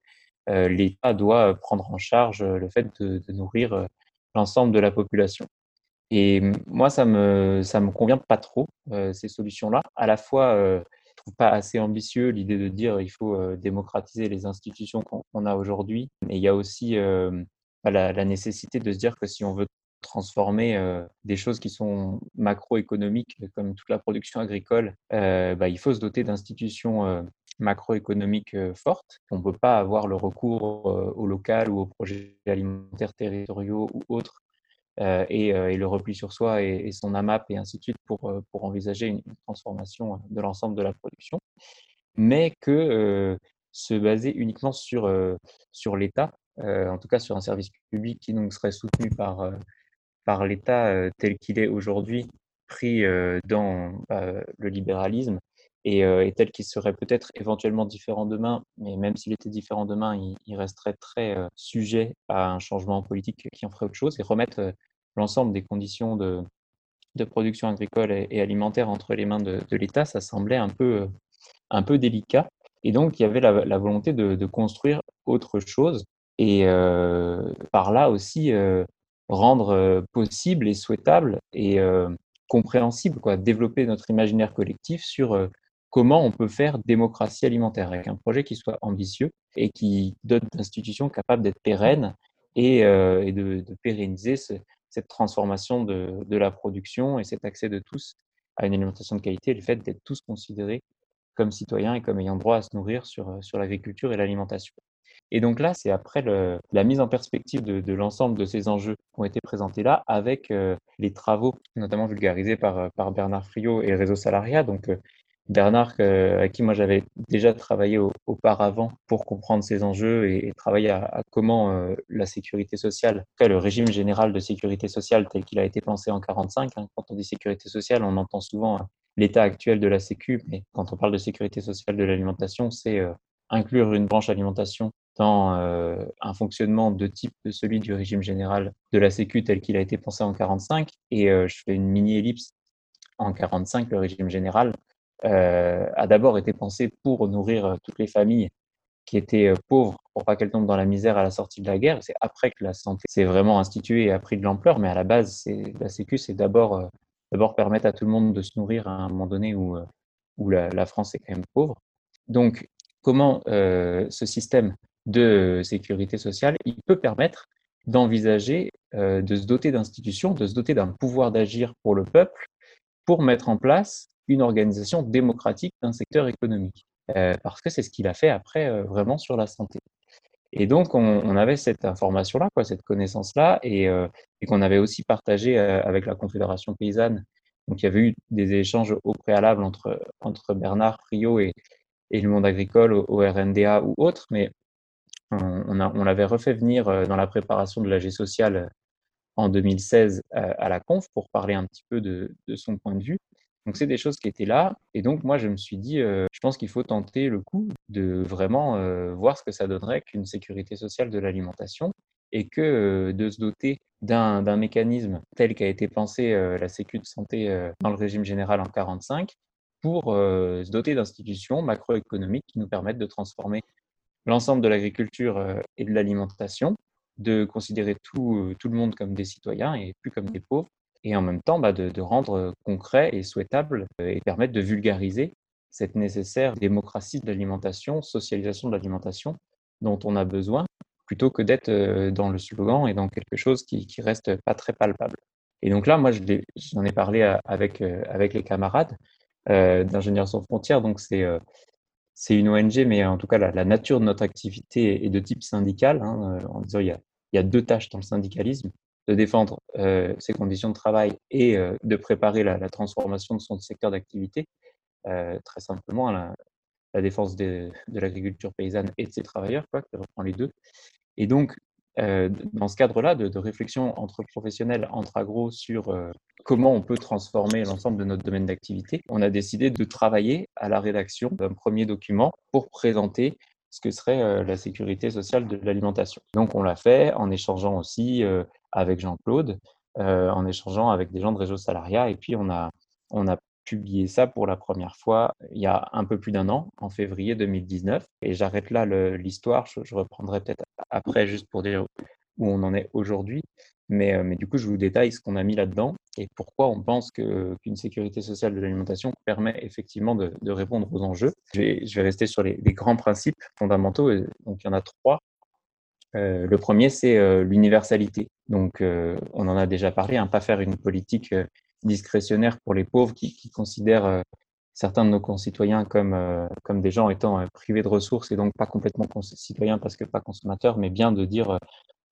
l'État doit prendre en charge le fait de, nourrir euh, l'ensemble de la population. Et moi, ça me ça me convient pas trop ces solutions-là. À la fois, je trouve pas assez ambitieux l'idée de dire il faut démocratiser les institutions qu'on a aujourd'hui. Et il y a aussi bah, la, nécessité de se dire que si on veut transformer des choses qui sont macroéconomiques, comme toute la production agricole, bah, il faut se doter d'institutions macroéconomiques fortes. On ne peut pas avoir le recours au local ou aux projets alimentaires territoriaux ou autres et, le repli sur soi et, son AMAP et ainsi de suite pour, pour envisager une, transformation de l'ensemble de la production, mais que se baser uniquement sur, sur l'État, en tout cas sur un service public qui donc serait soutenu par, par l'État tel qu'il est aujourd'hui, pris dans bah, le libéralisme et, tel qu'il serait peut-être éventuellement différent demain, mais même s'il était différent demain, il, resterait très sujet à un changement politique qui en ferait autre chose et remettre l'ensemble des conditions de, de production agricole et, alimentaire entre les mains de, l'État, ça semblait un peu, un peu délicat. Et donc, il y avait la, volonté de, construire autre chose et par là aussi rendre possible et souhaitable et compréhensible, quoi, développer notre imaginaire collectif sur comment on peut faire démocratie alimentaire avec un projet qui soit ambitieux et qui donne d'institutions capables d'être pérennes et, de, pérenniser cette transformation de, de, la production et cet accès de tous à une alimentation de qualité, le fait d'être tous considérés comme citoyens et comme ayant droit à se nourrir sur, sur l'agriculture et l'alimentation. Et donc là, c'est après la mise en perspective de, l'ensemble de ces enjeux qui ont été présentés là, avec euh, les travaux, notamment vulgarisés par, euh, Bernard Friot et Réseau Salariat. Donc euh, Bernard, euh, avec qui moi j'avais déjà travaillé auparavant pour comprendre ces enjeux et, travailler à, comment la sécurité sociale, le régime général de sécurité sociale tel qu'il a été pensé en 45. Hein, quand on dit sécurité sociale, on entend souvent l'état actuel de la Sécu, mais quand on parle de sécurité sociale de l'alimentation, c'est inclure une branche alimentation dans euh, un fonctionnement de type de celui du régime général de la Sécu tel qu'il a été pensé en 45. Et euh, je fais une mini-ellipse. En 45, le régime général euh, a d'abord été pensé pour nourrir toutes les familles qui étaient pauvres pour pas qu'elles tombent dans la misère à la sortie de la guerre. C'est après que la santé s'est vraiment instituée et a pris de l'ampleur, mais à la base, la Sécu, c'est d'abord d'abord permettre à tout le monde de se nourrir à un moment donné où, où la, la France est quand même pauvre. Donc, comment euh, ce système de sécurité sociale, il peut permettre d'envisager euh, de se doter d'institutions, de se doter d'un pouvoir d'agir pour le peuple, pour mettre en place une organisation démocratique d'un secteur économique. Euh, parce que c'est ce qu'il a fait après vraiment sur la santé. Et donc, on, avait cette information-là, cette connaissance-là, et, et qu'on avait aussi partagé avec la Confédération paysanne. Donc, il y avait eu des échanges au préalable entre, entre Bernard Friot et, et le monde agricole au, RNDA ou autre, mais on, l'avait refait venir euh, dans la préparation de l'AG social euh, en 2016 euh, à, la conf pour parler un petit peu de, de son point de vue. Donc c'est des choses qui étaient là. Et donc moi, je me suis dit, je pense qu'il faut tenter le coup de vraiment voir ce que ça donnerait qu'une sécurité sociale de l'alimentation et que de se doter d'un mécanisme tel qu'a été pensé la Sécu de santé dans le régime général en 45 pour euh, se doter d'institutions macroéconomiques qui nous permettent de transformer l'ensemble de l'agriculture euh, et de l'alimentation, de considérer tout, euh, tout, le monde comme des citoyens et plus comme des pauvres, et en même temps bah, de, rendre concret et souhaitable et permettre de vulgariser cette nécessaire démocratie de l'alimentation, socialisation de l'alimentation dont on a besoin, plutôt que d'être dans le slogan et dans quelque chose qui, qui reste pas très palpable. Et donc là, moi, j'en ai parlé avec, avec les camarades, d'Ingénieurs sans frontières. Donc, c'est euh, c'est une ONG, mais en tout cas, la, nature de notre activité est de type syndical. Hein, euh, en disant, il y, a, il y a deux tâches dans le syndicalisme de défendre ses conditions de travail et de préparer la, transformation de son secteur d'activité. très simplement, la, la défense de, de l'agriculture paysanne et de ses travailleurs, quoi, qui reprend les deux. Et donc, euh, dans ce cadre-là de, réflexion entre professionnels, entre agro, sur euh, comment on peut transformer l'ensemble de notre domaine d'activité, on a décidé de travailler à la rédaction d'un premier document pour présenter ce que serait euh, la sécurité sociale de l'alimentation. Donc on l'a fait en échangeant aussi avec Jean-Claude, en échangeant avec des gens de Réseau Salariat, et puis on a, on a publié ça pour la première fois il y a un peu plus d'un an, en février 2019. Et j'arrête là l'histoire, je, reprendrai peut-être après juste pour dire où on en est aujourd'hui. Mais, euh, mais, du coup, je vous détaille ce qu'on a mis là-dedans et pourquoi on pense qu'une sécurité sociale de l'alimentation permet effectivement de, répondre aux enjeux. Je vais, je vais rester sur les, grands principes fondamentaux. Donc, il y en a trois. Euh, le premier, c'est euh, l'universalité. Donc, on en a déjà parlé, hein, pas faire une politique discrétionnaire pour les pauvres qui, considèrent euh, certains de nos concitoyens comme, euh, comme des gens étant euh, privés de ressources et donc pas complètement citoyens parce que pas consommateurs, mais bien de dire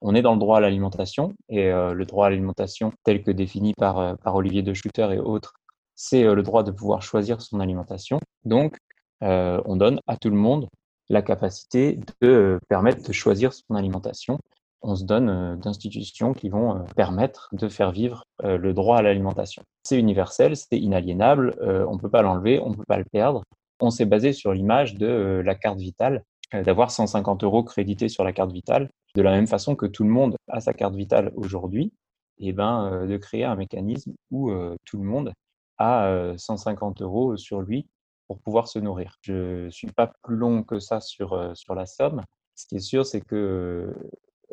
on est dans le droit à l'alimentation et le droit à l'alimentation tel que défini par, par Olivier de Schutter et autres, c'est le droit de pouvoir choisir son alimentation. Donc, on donne à tout le monde la capacité de permettre de choisir son alimentation on se donne euh, d'institutions qui vont euh, permettre de faire vivre euh, le droit à l'alimentation. C'est universel, c'est inaliénable, on ne peut pas l'enlever, on ne peut pas le perdre. On s'est basé sur l'image de la carte vitale, d'avoir 150 euros crédités sur la carte vitale, de la même façon que tout le monde a sa carte vitale aujourd'hui. et eh ben, de créer un mécanisme où tout le monde a 150 euros sur lui pour pouvoir se nourrir. Je ne suis pas plus long que ça sur, sur la somme. Ce qui est sûr, c'est que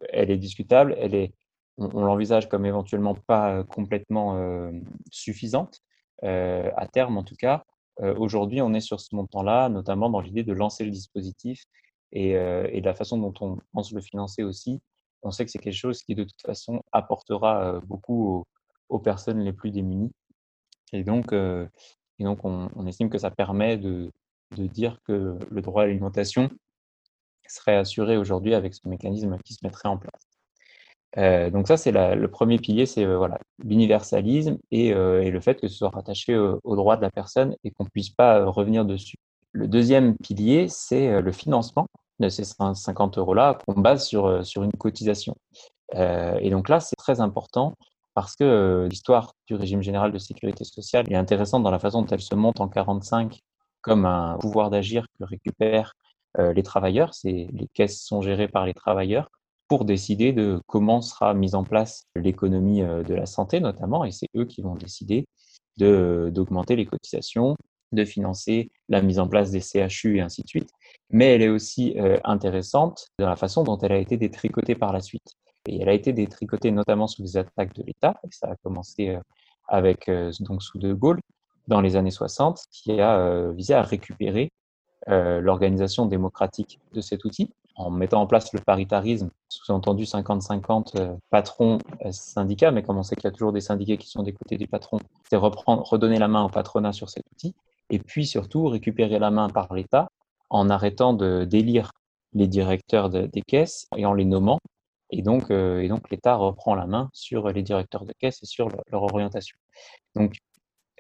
elle est discutable, elle est, on, l'envisage comme éventuellement pas complètement suffisante, à terme en tout cas. Aujourd'hui, on est sur ce montant-là, notamment dans l'idée de lancer le dispositif et, et, la façon dont on pense le financer aussi. On sait que c'est quelque chose qui, de toute façon, apportera beaucoup aux, personnes les plus démunies. Et donc, et donc on, estime que ça permet de dire que le droit à l'alimentation serait assuré aujourd'hui avec ce mécanisme qui se mettrait en place. Euh, donc ça, c'est le premier pilier, c'est euh, voilà, l'universalisme et, euh, et, le fait que ce soit rattaché au, droit de la personne et qu'on ne puisse pas revenir dessus. Le deuxième pilier, c'est le financement de ces 50 euros-là qu'on base sur, sur une cotisation. et donc là, c'est très important parce que l'histoire du régime général de sécurité sociale est intéressante dans la façon dont elle se monte en 45 comme un pouvoir d'agir que récupèrent les travailleurs. Les caisses sont gérées par les travailleurs pour décider de comment sera mise en place l'économie euh, de la santé notamment, et c'est eux qui vont décider d'augmenter les cotisations, de financer la mise en place des CHU et ainsi de suite. Mais elle est aussi euh, intéressante dans la façon dont elle a été détricotée par la suite. Et elle a été détricotée notamment sous les attaques de l'État, et ça a commencé euh, avec donc sous De Gaulle dans les années 60, qui a visé à récupérer l'organisation démocratique de cet outil en mettant en place le paritarisme, sous-entendu 50-50 euh, patron-syndicat, euh, mais comme on sait qu'il y a toujours des syndiqués qui sont des côtés du patron, c'est redonner la main au patronat sur cet outil, et puis surtout récupérer la main par l'État en arrêtant de d'élire les directeurs des caisses et en les nommant. Et donc, euh, donc l'État reprend la main sur les directeurs de caisses et sur leur, orientation. Donc,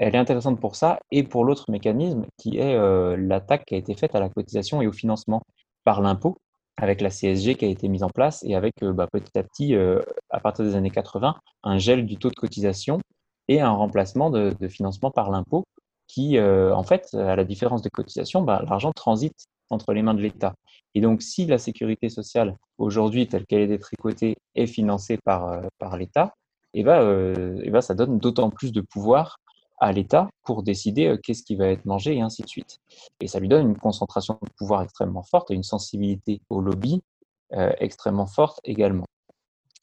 elle est intéressante pour ça et pour l'autre mécanisme qui est l'attaque qui a été faite à la cotisation et au financement par l'impôt avec la CSG qui a été mise en place et avec euh, bah, petit à petit, euh, à partir des années 80, un gel du taux de cotisation et un remplacement de, financement par l'impôt qui, euh, en fait, à la différence des cotisations, bah, l'argent transite entre les mains de l'État. Et donc, si la sécurité sociale, aujourd'hui, telle qu'elle est détricotée, est financée par, par l'État, eh bah, et bah, ça donne d'autant plus de pouvoir à l'État pour décider euh, qu'est-ce qui va être mangé et ainsi de suite. Et ça lui donne une concentration de pouvoir extrêmement forte et une sensibilité au lobby euh, extrêmement forte également.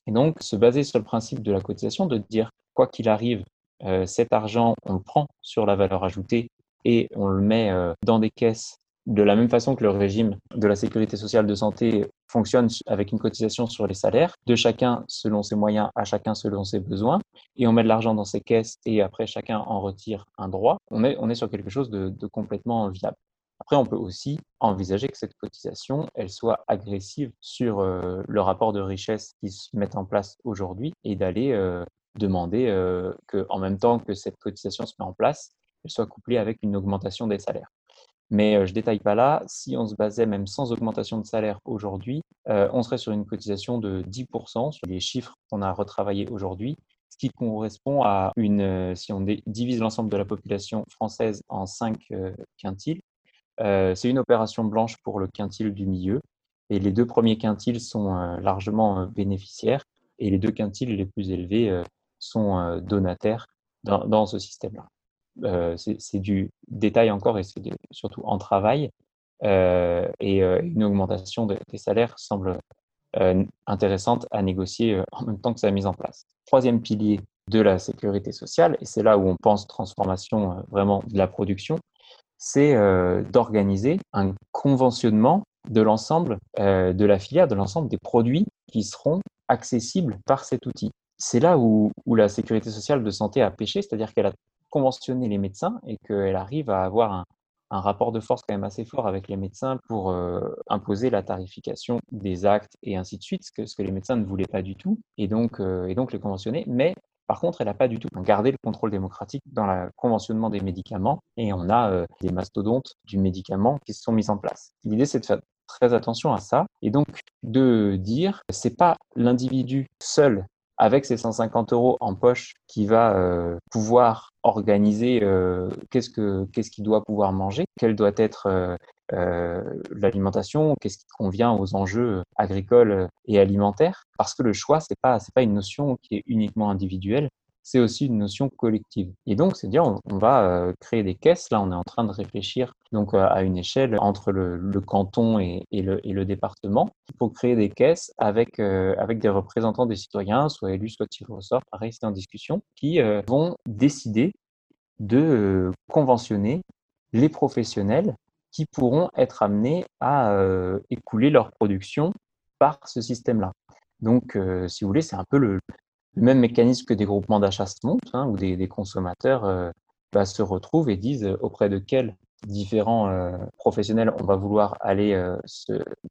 Et donc, se baser sur le principe de la cotisation, de dire, quoi qu'il arrive, euh, cet argent, on le prend sur la valeur ajoutée et on le met dans des caisses de la même façon que le régime de la sécurité sociale de santé fonctionne avec une cotisation sur les salaires, de chacun selon ses moyens, à chacun selon ses besoins, et on met de l'argent dans ses caisses et après chacun en retire un droit, on est, on est sur quelque chose de, complètement viable. Après, on peut aussi envisager que cette cotisation, elle soit agressive sur euh, le rapport de richesse qui se met en place aujourd'hui et d'aller euh, demander euh, qu'en même temps que cette cotisation se met en place, elle soit couplée avec une augmentation des salaires. Mais je ne détaille pas là. Si on se basait même sans augmentation de salaire aujourd'hui, on serait sur une cotisation de 10% sur les chiffres qu'on a retravaillés aujourd'hui, ce qui correspond à une, si on divise l'ensemble de la population française en 5 quintiles, c'est une opération blanche pour le quintile du milieu. Et les deux premiers quintiles sont largement bénéficiaires et les deux quintiles les plus élevés sont donataires dans ce système-là. Euh, c'est du détail encore et c'est surtout en travail. Euh, et euh, une augmentation des salaires semble intéressante à négocier en même temps que sa mise en place. Troisième pilier de la sécurité sociale, et c'est là où on pense transformation vraiment de la production, c'est d'organiser un conventionnement de l'ensemble de la filière, de l'ensemble des produits qui seront accessibles par cet outil. C'est là où, où, la sécurité sociale de santé a pêché, c'est-à-dire qu'elle a conventionner les médecins et qu'elle arrive à avoir un, rapport de force quand même assez fort avec les médecins pour euh, imposer la tarification des actes et ainsi de suite, ce que, les médecins ne voulaient pas du tout, et donc, euh, les conventionner. Mais par contre, elle n'a pas du tout gardé le contrôle démocratique dans le conventionnement des médicaments, et on a euh, des mastodontes du médicament qui se sont mis en place. L'idée, c'est de faire très attention à ça, et donc de dire, c'est pas l'individu seul avec ces 150 euros en poche, qui va euh, pouvoir organiser euh, qu'est-ce que qu'est-ce qu'il doit pouvoir manger, quelle doit être euh, l'alimentation, qu'est-ce qui convient aux enjeux agricoles et alimentaires, parce que le choix c'est pas c'est pas une notion qui est uniquement individuelle, c'est aussi une notion collective. Et donc, c'est dire, on, va euh, créer des caisses. Là, on est en train de réfléchir donc euh, à une échelle entre le, canton et, le, département pour créer des caisses avec, euh, avec des représentants des citoyens, soit élus, soit tirés au sort, pareil, c'est en discussion, qui vont décider de conventionner les professionnels qui pourront être amenés à écouler leur production par ce système-là. Donc, si vous voulez, c'est un peu le, le même mécanisme que des groupements d'achat se montent, hein, où des, consommateurs euh, bah, se retrouvent et disent euh, auprès de quels différents euh, professionnels on va vouloir aller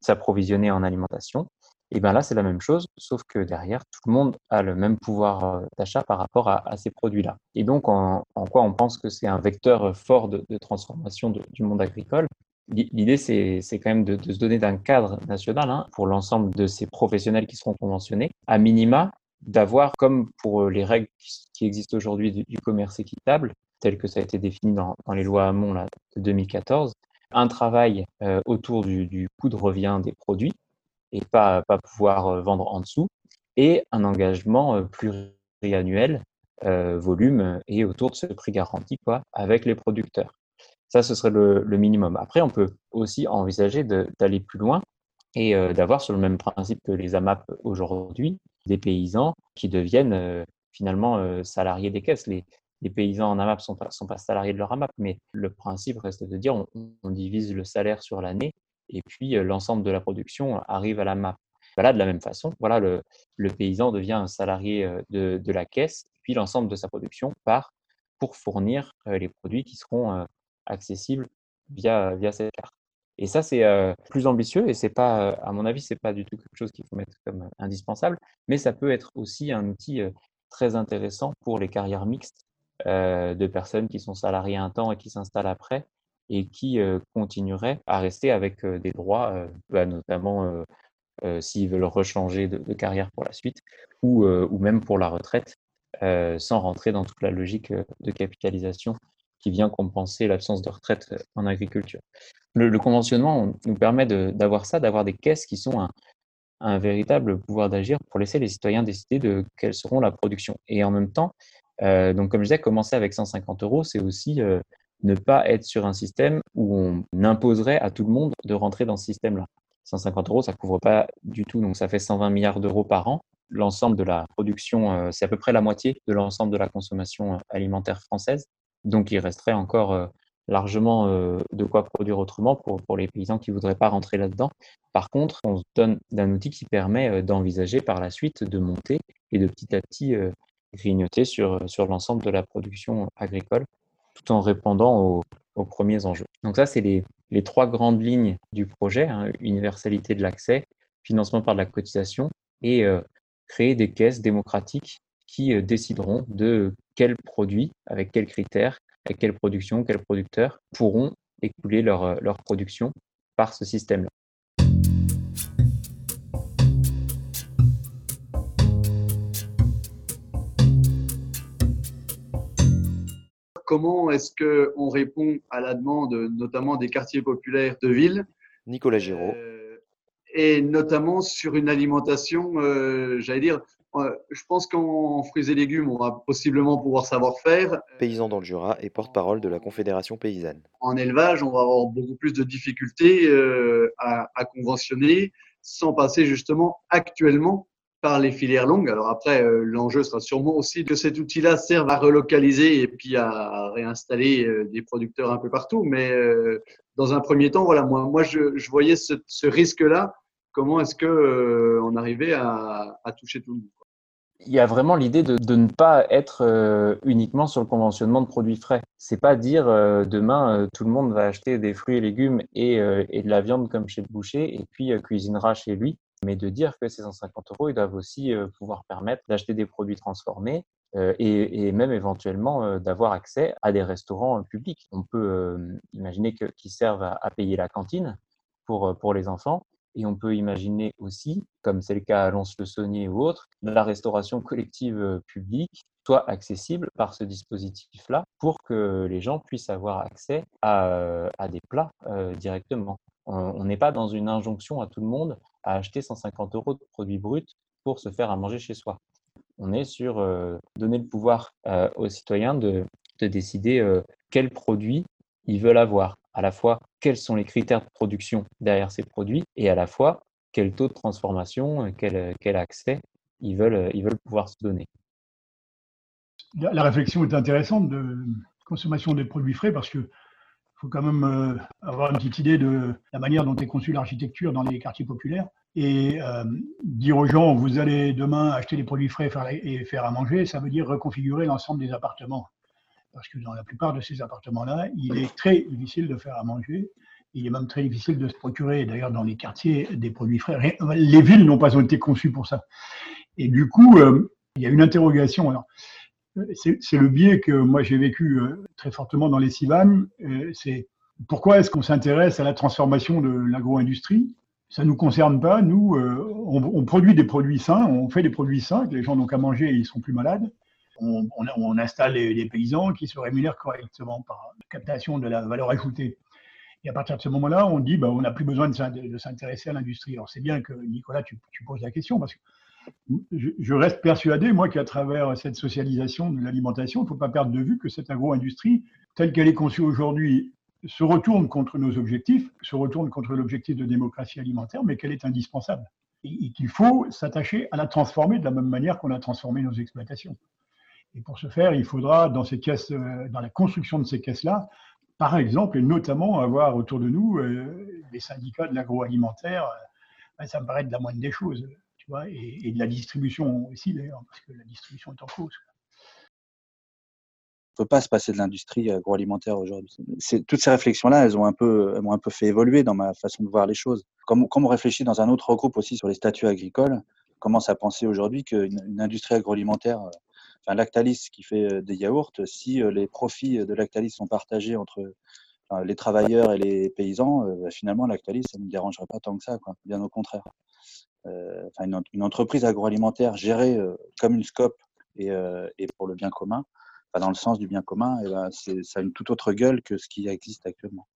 s'approvisionner en alimentation. Et bien là, c'est la même chose, sauf que derrière, tout le monde a le même pouvoir d'achat par rapport à, ces produits-là. Et donc, en, quoi on pense que c'est un vecteur fort de, transformation du monde agricole? L'idée, c'est quand même de, se donner d'un cadre national hein, pour l'ensemble de ces professionnels qui seront conventionnés, à minima, d'avoir, comme pour euh, les règles qui existent aujourd'hui du, commerce équitable, tel que ça a été défini dans, les lois Hamon là, de 2014, un travail euh, autour du, coût de revient des produits et pas, pouvoir euh, vendre en dessous, et un engagement pluriannuel, volume, et autour de ce prix garanti quoi, avec les producteurs. Ça, ce serait le minimum. Après, on peut aussi envisager d'aller plus loin et d'avoir sur le même principe que les AMAP aujourd'hui, des paysans qui deviennent euh, finalement euh, salariés des caisses. Les, paysans en AMAP ne sont pas, salariés de leur AMAP, mais le principe reste de dire on, divise le salaire sur l'année et puis euh, l'ensemble de la production arrive à la MAP. De la même façon, voilà, le, paysan devient un salarié de, de la caisse, puis l'ensemble de sa production part pour fournir les produits qui seront accessibles via, via cette carte. Et ça, c'est plus ambitieux et c'est pas, à mon avis, c'est pas du tout quelque chose qu'il faut mettre comme indispensable, mais ça peut être aussi un outil très intéressant pour les carrières mixtes de personnes qui sont salariées un temps et qui s'installent après et qui continueraient à rester avec des droits, bah, notamment s'ils veulent rechanger de, carrière pour la suite ou, ou même pour la retraite, sans rentrer dans toute la logique de capitalisation qui vient compenser l'absence de retraite en agriculture. Le, conventionnement nous permet d'avoir ça, d'avoir des caisses qui sont un, véritable pouvoir d'agir pour laisser les citoyens décider de quelles seront la production. Et en même temps, euh, donc comme je disais, commencer avec 150 euros, c'est aussi euh, ne pas être sur un système où on imposerait à tout le monde de rentrer dans ce système-là. 150 euros, ça ne couvre pas du tout, donc ça fait 120 milliards d'euros par an. L'ensemble de la production, euh, c'est à peu près la moitié de l'ensemble de la consommation alimentaire française. Donc il resterait encore largement euh, de quoi produire autrement pour, les paysans qui ne voudraient pas rentrer là-dedans. Par contre, on se donne d'un outil qui permet euh, d'envisager par la suite de monter et de petit à petit euh, grignoter sur, l'ensemble de la production agricole tout en répondant aux, premiers enjeux. Donc ça, c'est les, trois grandes lignes du projet, hein, universalité de l'accès, financement par la cotisation et créer des caisses démocratiques qui décideront de quels produits, avec quels critères quelle production, quels producteurs pourront écouler leur, euh, leur production par ce système-là. Comment est-ce qu'on répond à la demande notamment des quartiers populaires de ville Nicolas Giraud. Euh, et notamment sur une alimentation, euh, j'allais dire, je pense qu'en fruits et légumes, on va possiblement pouvoir savoir faire. Paysan dans le Jura et porte-parole de la Confédération paysanne. En élevage, on va avoir beaucoup plus de difficultés euh, à, conventionner sans passer justement actuellement par les filières longues. Alors après, euh, l'enjeu sera sûrement aussi que cet outil-là serve à relocaliser et puis à réinstaller euh, des producteurs un peu partout. Mais dans un premier temps, voilà, moi, moi je, je voyais ce, ce risque-là. Comment est-ce que on arrivait à, à toucher tout le monde? Il y a vraiment l'idée de, ne pas être euh, uniquement sur le conventionnement de produits frais. C'est pas dire euh, demain euh, tout le monde va acheter des fruits et légumes et, de la viande comme chez le boucher et puis cuisinera chez lui, mais de dire que ces 150 euros ils doivent aussi pouvoir permettre d'acheter des produits transformés et, et, même éventuellement d'avoir accès à des restaurants publics. On peut imaginer qu'ils servent à, à, payer la cantine pour, pour les enfants Et on peut imaginer aussi, comme c'est le cas à Lons-le-Saunier ou autre, la restauration collective publique soit accessible par ce dispositif-là pour que les gens puissent avoir accès à, des plats directement. On n'est pas dans une injonction à tout le monde à acheter 150 euros de produits bruts pour se faire à manger chez soi. On est sur donner le pouvoir aux citoyens de décider quels produits ils veulent avoir, à la fois quels sont les critères de production derrière ces produits et à la fois quel taux de transformation, quel, quel accès ils veulent, ils veulent pouvoir se donner. La réflexion est intéressante de consommation des produits frais parce que faut quand même euh, avoir une petite idée de la manière dont est conçue l'architecture dans les quartiers populaires et euh, dire aux gens vous allez demain acheter des produits frais et faire à manger, ça veut dire reconfigurer l'ensemble des appartements parce que dans la plupart de ces appartements-là, il est très difficile de faire à manger. Il est même très difficile de se procurer, d'ailleurs dans les quartiers, des produits frais. Les villes n'ont pas été conçues pour ça. Et du coup, euh, il y a une interrogation. Alors, c'est le biais que moi j'ai vécu euh, très fortement dans les CIVAM. Euh, c'est pourquoi est-ce qu'on s'intéresse à la transformation de l'agro-industrie? Ça ne nous concerne pas. Nous, on, on, produit des produits sains, on fait des produits sains que les gens n'ont qu'à manger et ils sont plus malades on, installe des paysans qui se rémunèrent correctement par la captation de la valeur ajoutée. Et à partir de ce moment-là, on dit bah, on n'a plus besoin de, s'intéresser à l'industrie. Alors c'est bien que Nicolas, tu, poses la question parce que je, reste persuadé, moi, qu'à travers cette socialisation de l'alimentation, il ne faut pas perdre de vue que cette agro-industrie, telle qu'elle est conçue aujourd'hui, se retourne contre nos objectifs, se retourne contre l'objectif de démocratie alimentaire, mais qu'elle est indispensable. et qu'il faut s'attacher à la transformer de la même manière qu'on a transformé nos exploitations. Et pour ce faire, il faudra, dans, ces caisses, euh, dans la construction de ces caisses-là, par exemple, et notamment avoir autour de nous euh, les syndicats de l'agroalimentaire, euh, ça me paraît de la moindre des choses, tu vois, et, de la distribution aussi d'ailleurs, parce que la distribution est en cause. On ne peut pas se passer de l'industrie agroalimentaire aujourd'hui. Toutes ces réflexions-là, elles ont un peu, m'ont un peu fait évoluer dans ma façon de voir les choses. Comme on réfléchit dans un autre groupe aussi sur les statuts agricoles, on commence à penser aujourd'hui qu'une industrie agroalimentaire Lactalis qui fait euh, des yaourts, si euh, les profits de Lactalis sont partagés entre les travailleurs et les paysans, euh, bah, finalement, Lactalis, ça ne dérangerait pas tant que ça, bien au contraire. une, entreprise agroalimentaire gérée comme une scope et, pour le bien commun, dans le sens du bien commun, et ben, ça a une toute autre gueule que ce qui existe actuellement.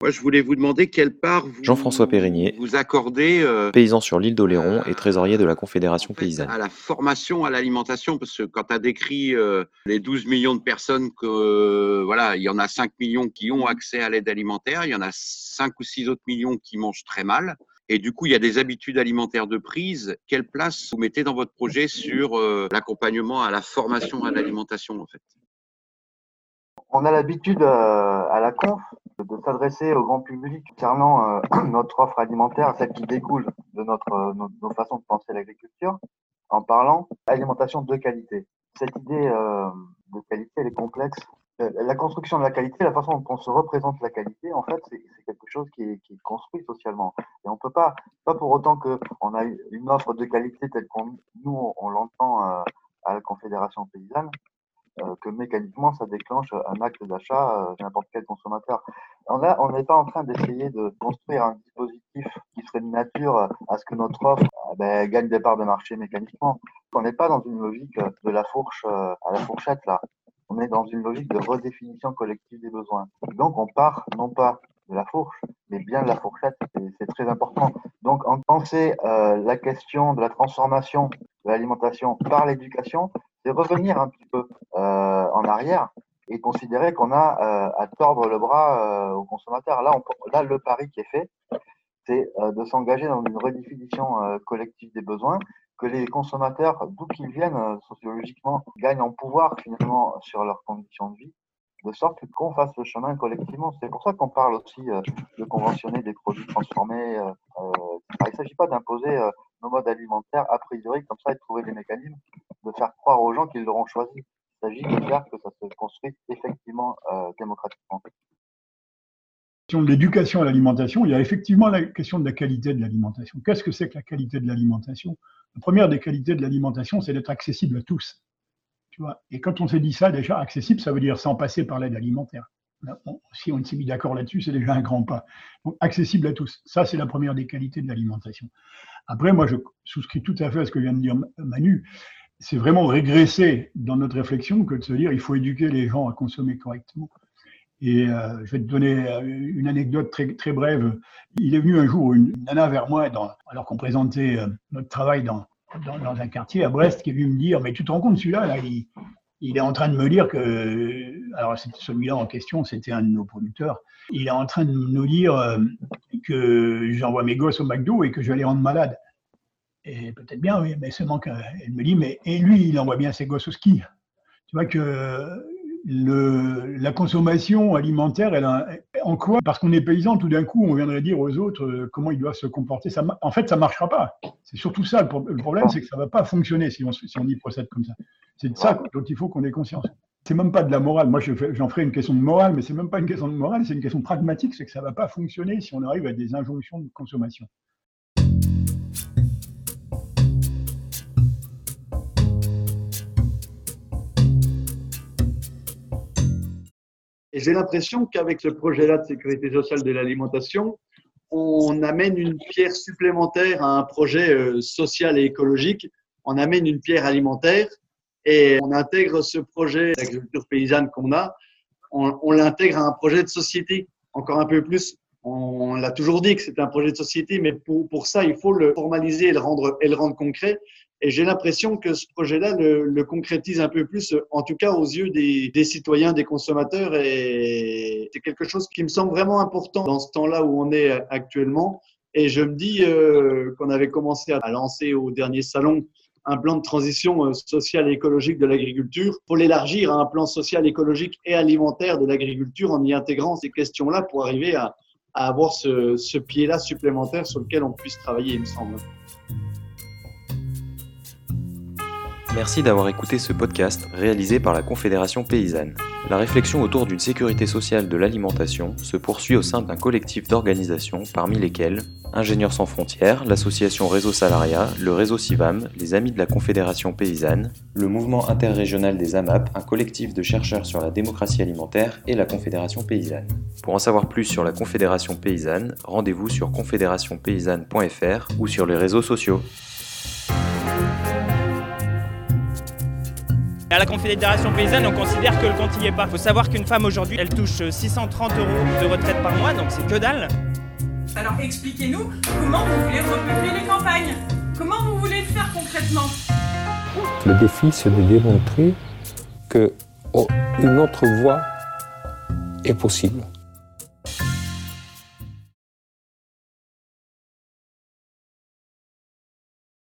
Moi, je voulais vous demander quelle part vous, Jean-François Périgné, vous accordez euh, paysan sur l'île d'Oléron et trésorier de la Confédération paysanne. À la formation à l'alimentation, parce que quand tu as décrit euh, les 12 millions de personnes que euh, voilà, il y en a 5 millions qui ont accès à l'aide alimentaire, il y en a 5 ou 6 autres millions qui mangent très mal. Et du coup, il y a des habitudes alimentaires de prise. Quelle place vous mettez dans votre projet sur l'accompagnement à la formation à l'alimentation en fait? On a l'habitude euh, à la conf de s'adresser au grand public concernant euh, notre offre alimentaire, celle qui découle de notre, euh, nos, façons de penser l'agriculture, en parlant alimentation de qualité. Cette idée de qualité, elle est complexe. La construction de la qualité, la façon dont on se représente la qualité, en fait, c'est quelque chose qui est, qui est, construit socialement. Et on peut pas, pas pour autant qu'on a une offre de qualité telle qu'on nous on l'entend à la Confédération paysanne, euh, que mécaniquement ça déclenche un acte d'achat chez euh, n'importe quel consommateur. On n'est pas en train d'essayer de construire un dispositif qui serait de nature à ce que notre offre euh, ben, gagne des parts de marché mécaniquement. On n'est pas dans une logique de la fourche à la fourchette là. On est dans une logique de redéfinition collective des besoins. Donc on part non pas de la fourche, mais bien de la fourchette. C'est très important. Donc, en penser la question de la transformation de l'alimentation par l'éducation, c'est revenir un petit peu euh, en arrière et considérer qu'on a euh, à tordre le bras euh, aux consommateurs. Là, on, là, le pari qui est fait, c'est de s'engager dans une redéfinition collective des besoins, que les consommateurs, d'où qu'ils viennent sociologiquement, gagnent en pouvoir finalement sur leurs conditions de vie, de sorte qu'on fasse le chemin collectivement. C'est pour ça qu'on parle aussi de conventionner des produits transformés. il ne s'agit pas d'imposer nos modes alimentaires a priori comme ça et de trouver des mécanismes de faire croire aux gens qu'ils l'auront choisi. Il s'agit de faire que ça se construise effectivement euh, démocratiquement. L'éducation à l'alimentation, il y a effectivement la question de la qualité de l'alimentation. Qu'est-ce que c'est que la qualité de l'alimentation? La première des qualités de l'alimentation, c'est d'être accessible à tous. Tu vois? Et quand on s'est dit ça, déjà, accessible, ça veut dire sans passer par l'aide alimentaire. si on s'est mis d'accord là-dessus, c'est déjà un grand pas. Donc, accessible à tous. Ça, c'est la première des qualités de l'alimentation. Après, moi, je souscris tout à fait à ce que vient de dire Manu. C'est vraiment régresser dans notre réflexion que de se dire il faut éduquer les gens à consommer correctement. Et euh, je vais te donner euh, une anecdote très, très brève. Il est venu un jour une nana vers moi, alors qu'on présentait euh, notre travail dans, dans, un quartier à Brest, qui est venu me dire Mais tu te rends compte, celui-là, là, il, est en train de me dire que, alors celui-là en question, c'était un de nos producteurs, il est en train de nous dire que j'envoie mes gosses au McDo et que je vais les rendre malades. Et peut-être bien, oui, mais seulement qu'elle me dit, mais et lui, il envoie bien ses gosses au ski. Tu vois que le, la consommation alimentaire, elle a, en quoi? Parce qu'on est paysan, tout d'un coup, on viendrait dire aux autres euh, comment ils doivent se comporter. Ça, en fait, ça ne marchera pas. C'est surtout ça. Le, problème, c'est que ça ne va pas fonctionner si on, si on y procède comme ça. C'est de ça dont il faut qu'on ait conscience. C'est même pas de la morale. Moi, j'en ferai une question de morale, mais c'est même pas une question de morale, c'est une question pragmatique. C'est que ça ne va pas fonctionner si on arrive à des injonctions de consommation. J'ai l'impression qu'avec ce projet-là de sécurité sociale de l'alimentation, on amène une pierre supplémentaire à un projet euh, social et écologique. On amène une pierre alimentaire et on intègre ce projet d'agriculture paysanne qu'on a, on, l'intègre à un projet de société encore un peu plus. On, l'a toujours dit que c'est un projet de société, mais pour, ça, il faut le formaliser et le rendre concret. Et j'ai l'impression que ce projet-là le, concrétise un peu plus, en tout cas aux yeux des, citoyens, des consommateurs. Et c'est quelque chose qui me semble vraiment important dans ce temps-là où on est actuellement. Et je me dis euh, qu'on avait commencé à lancer au dernier salon un plan de transition euh, sociale et écologique de l'agriculture pour l'élargir à un plan social, écologique et alimentaire de l'agriculture en y intégrant ces questions-là pour arriver à, avoir ce pied-là supplémentaire sur lequel on puisse travailler, il me semble. Merci d'avoir écouté ce podcast réalisé par la Confédération paysanne. La réflexion autour d'une sécurité sociale de l'alimentation se poursuit au sein d'un collectif d'organisations parmi lesquelles Ingénieurs sans frontières, l'association Réseau Salariat, le réseau CIVAM, les Amis de la Confédération paysanne, le mouvement interrégional des AMAP, un collectif de chercheurs sur la démocratie alimentaire et la Confédération paysanne. Pour en savoir plus sur la Confédération paysanne, rendez-vous sur confédérationpaysanne.fr ou sur les réseaux sociaux. À la Confédération paysanne, on considère que le compte n'y est pas. Il faut savoir qu'une femme aujourd'hui, elle touche 630 euros de retraite par mois, donc c'est que dalle. Alors expliquez-nous comment vous voulez repeupler les campagnes. Comment vous voulez le faire concrètement? Le défi, c'est de démontrer que oh, une autre voie est possible.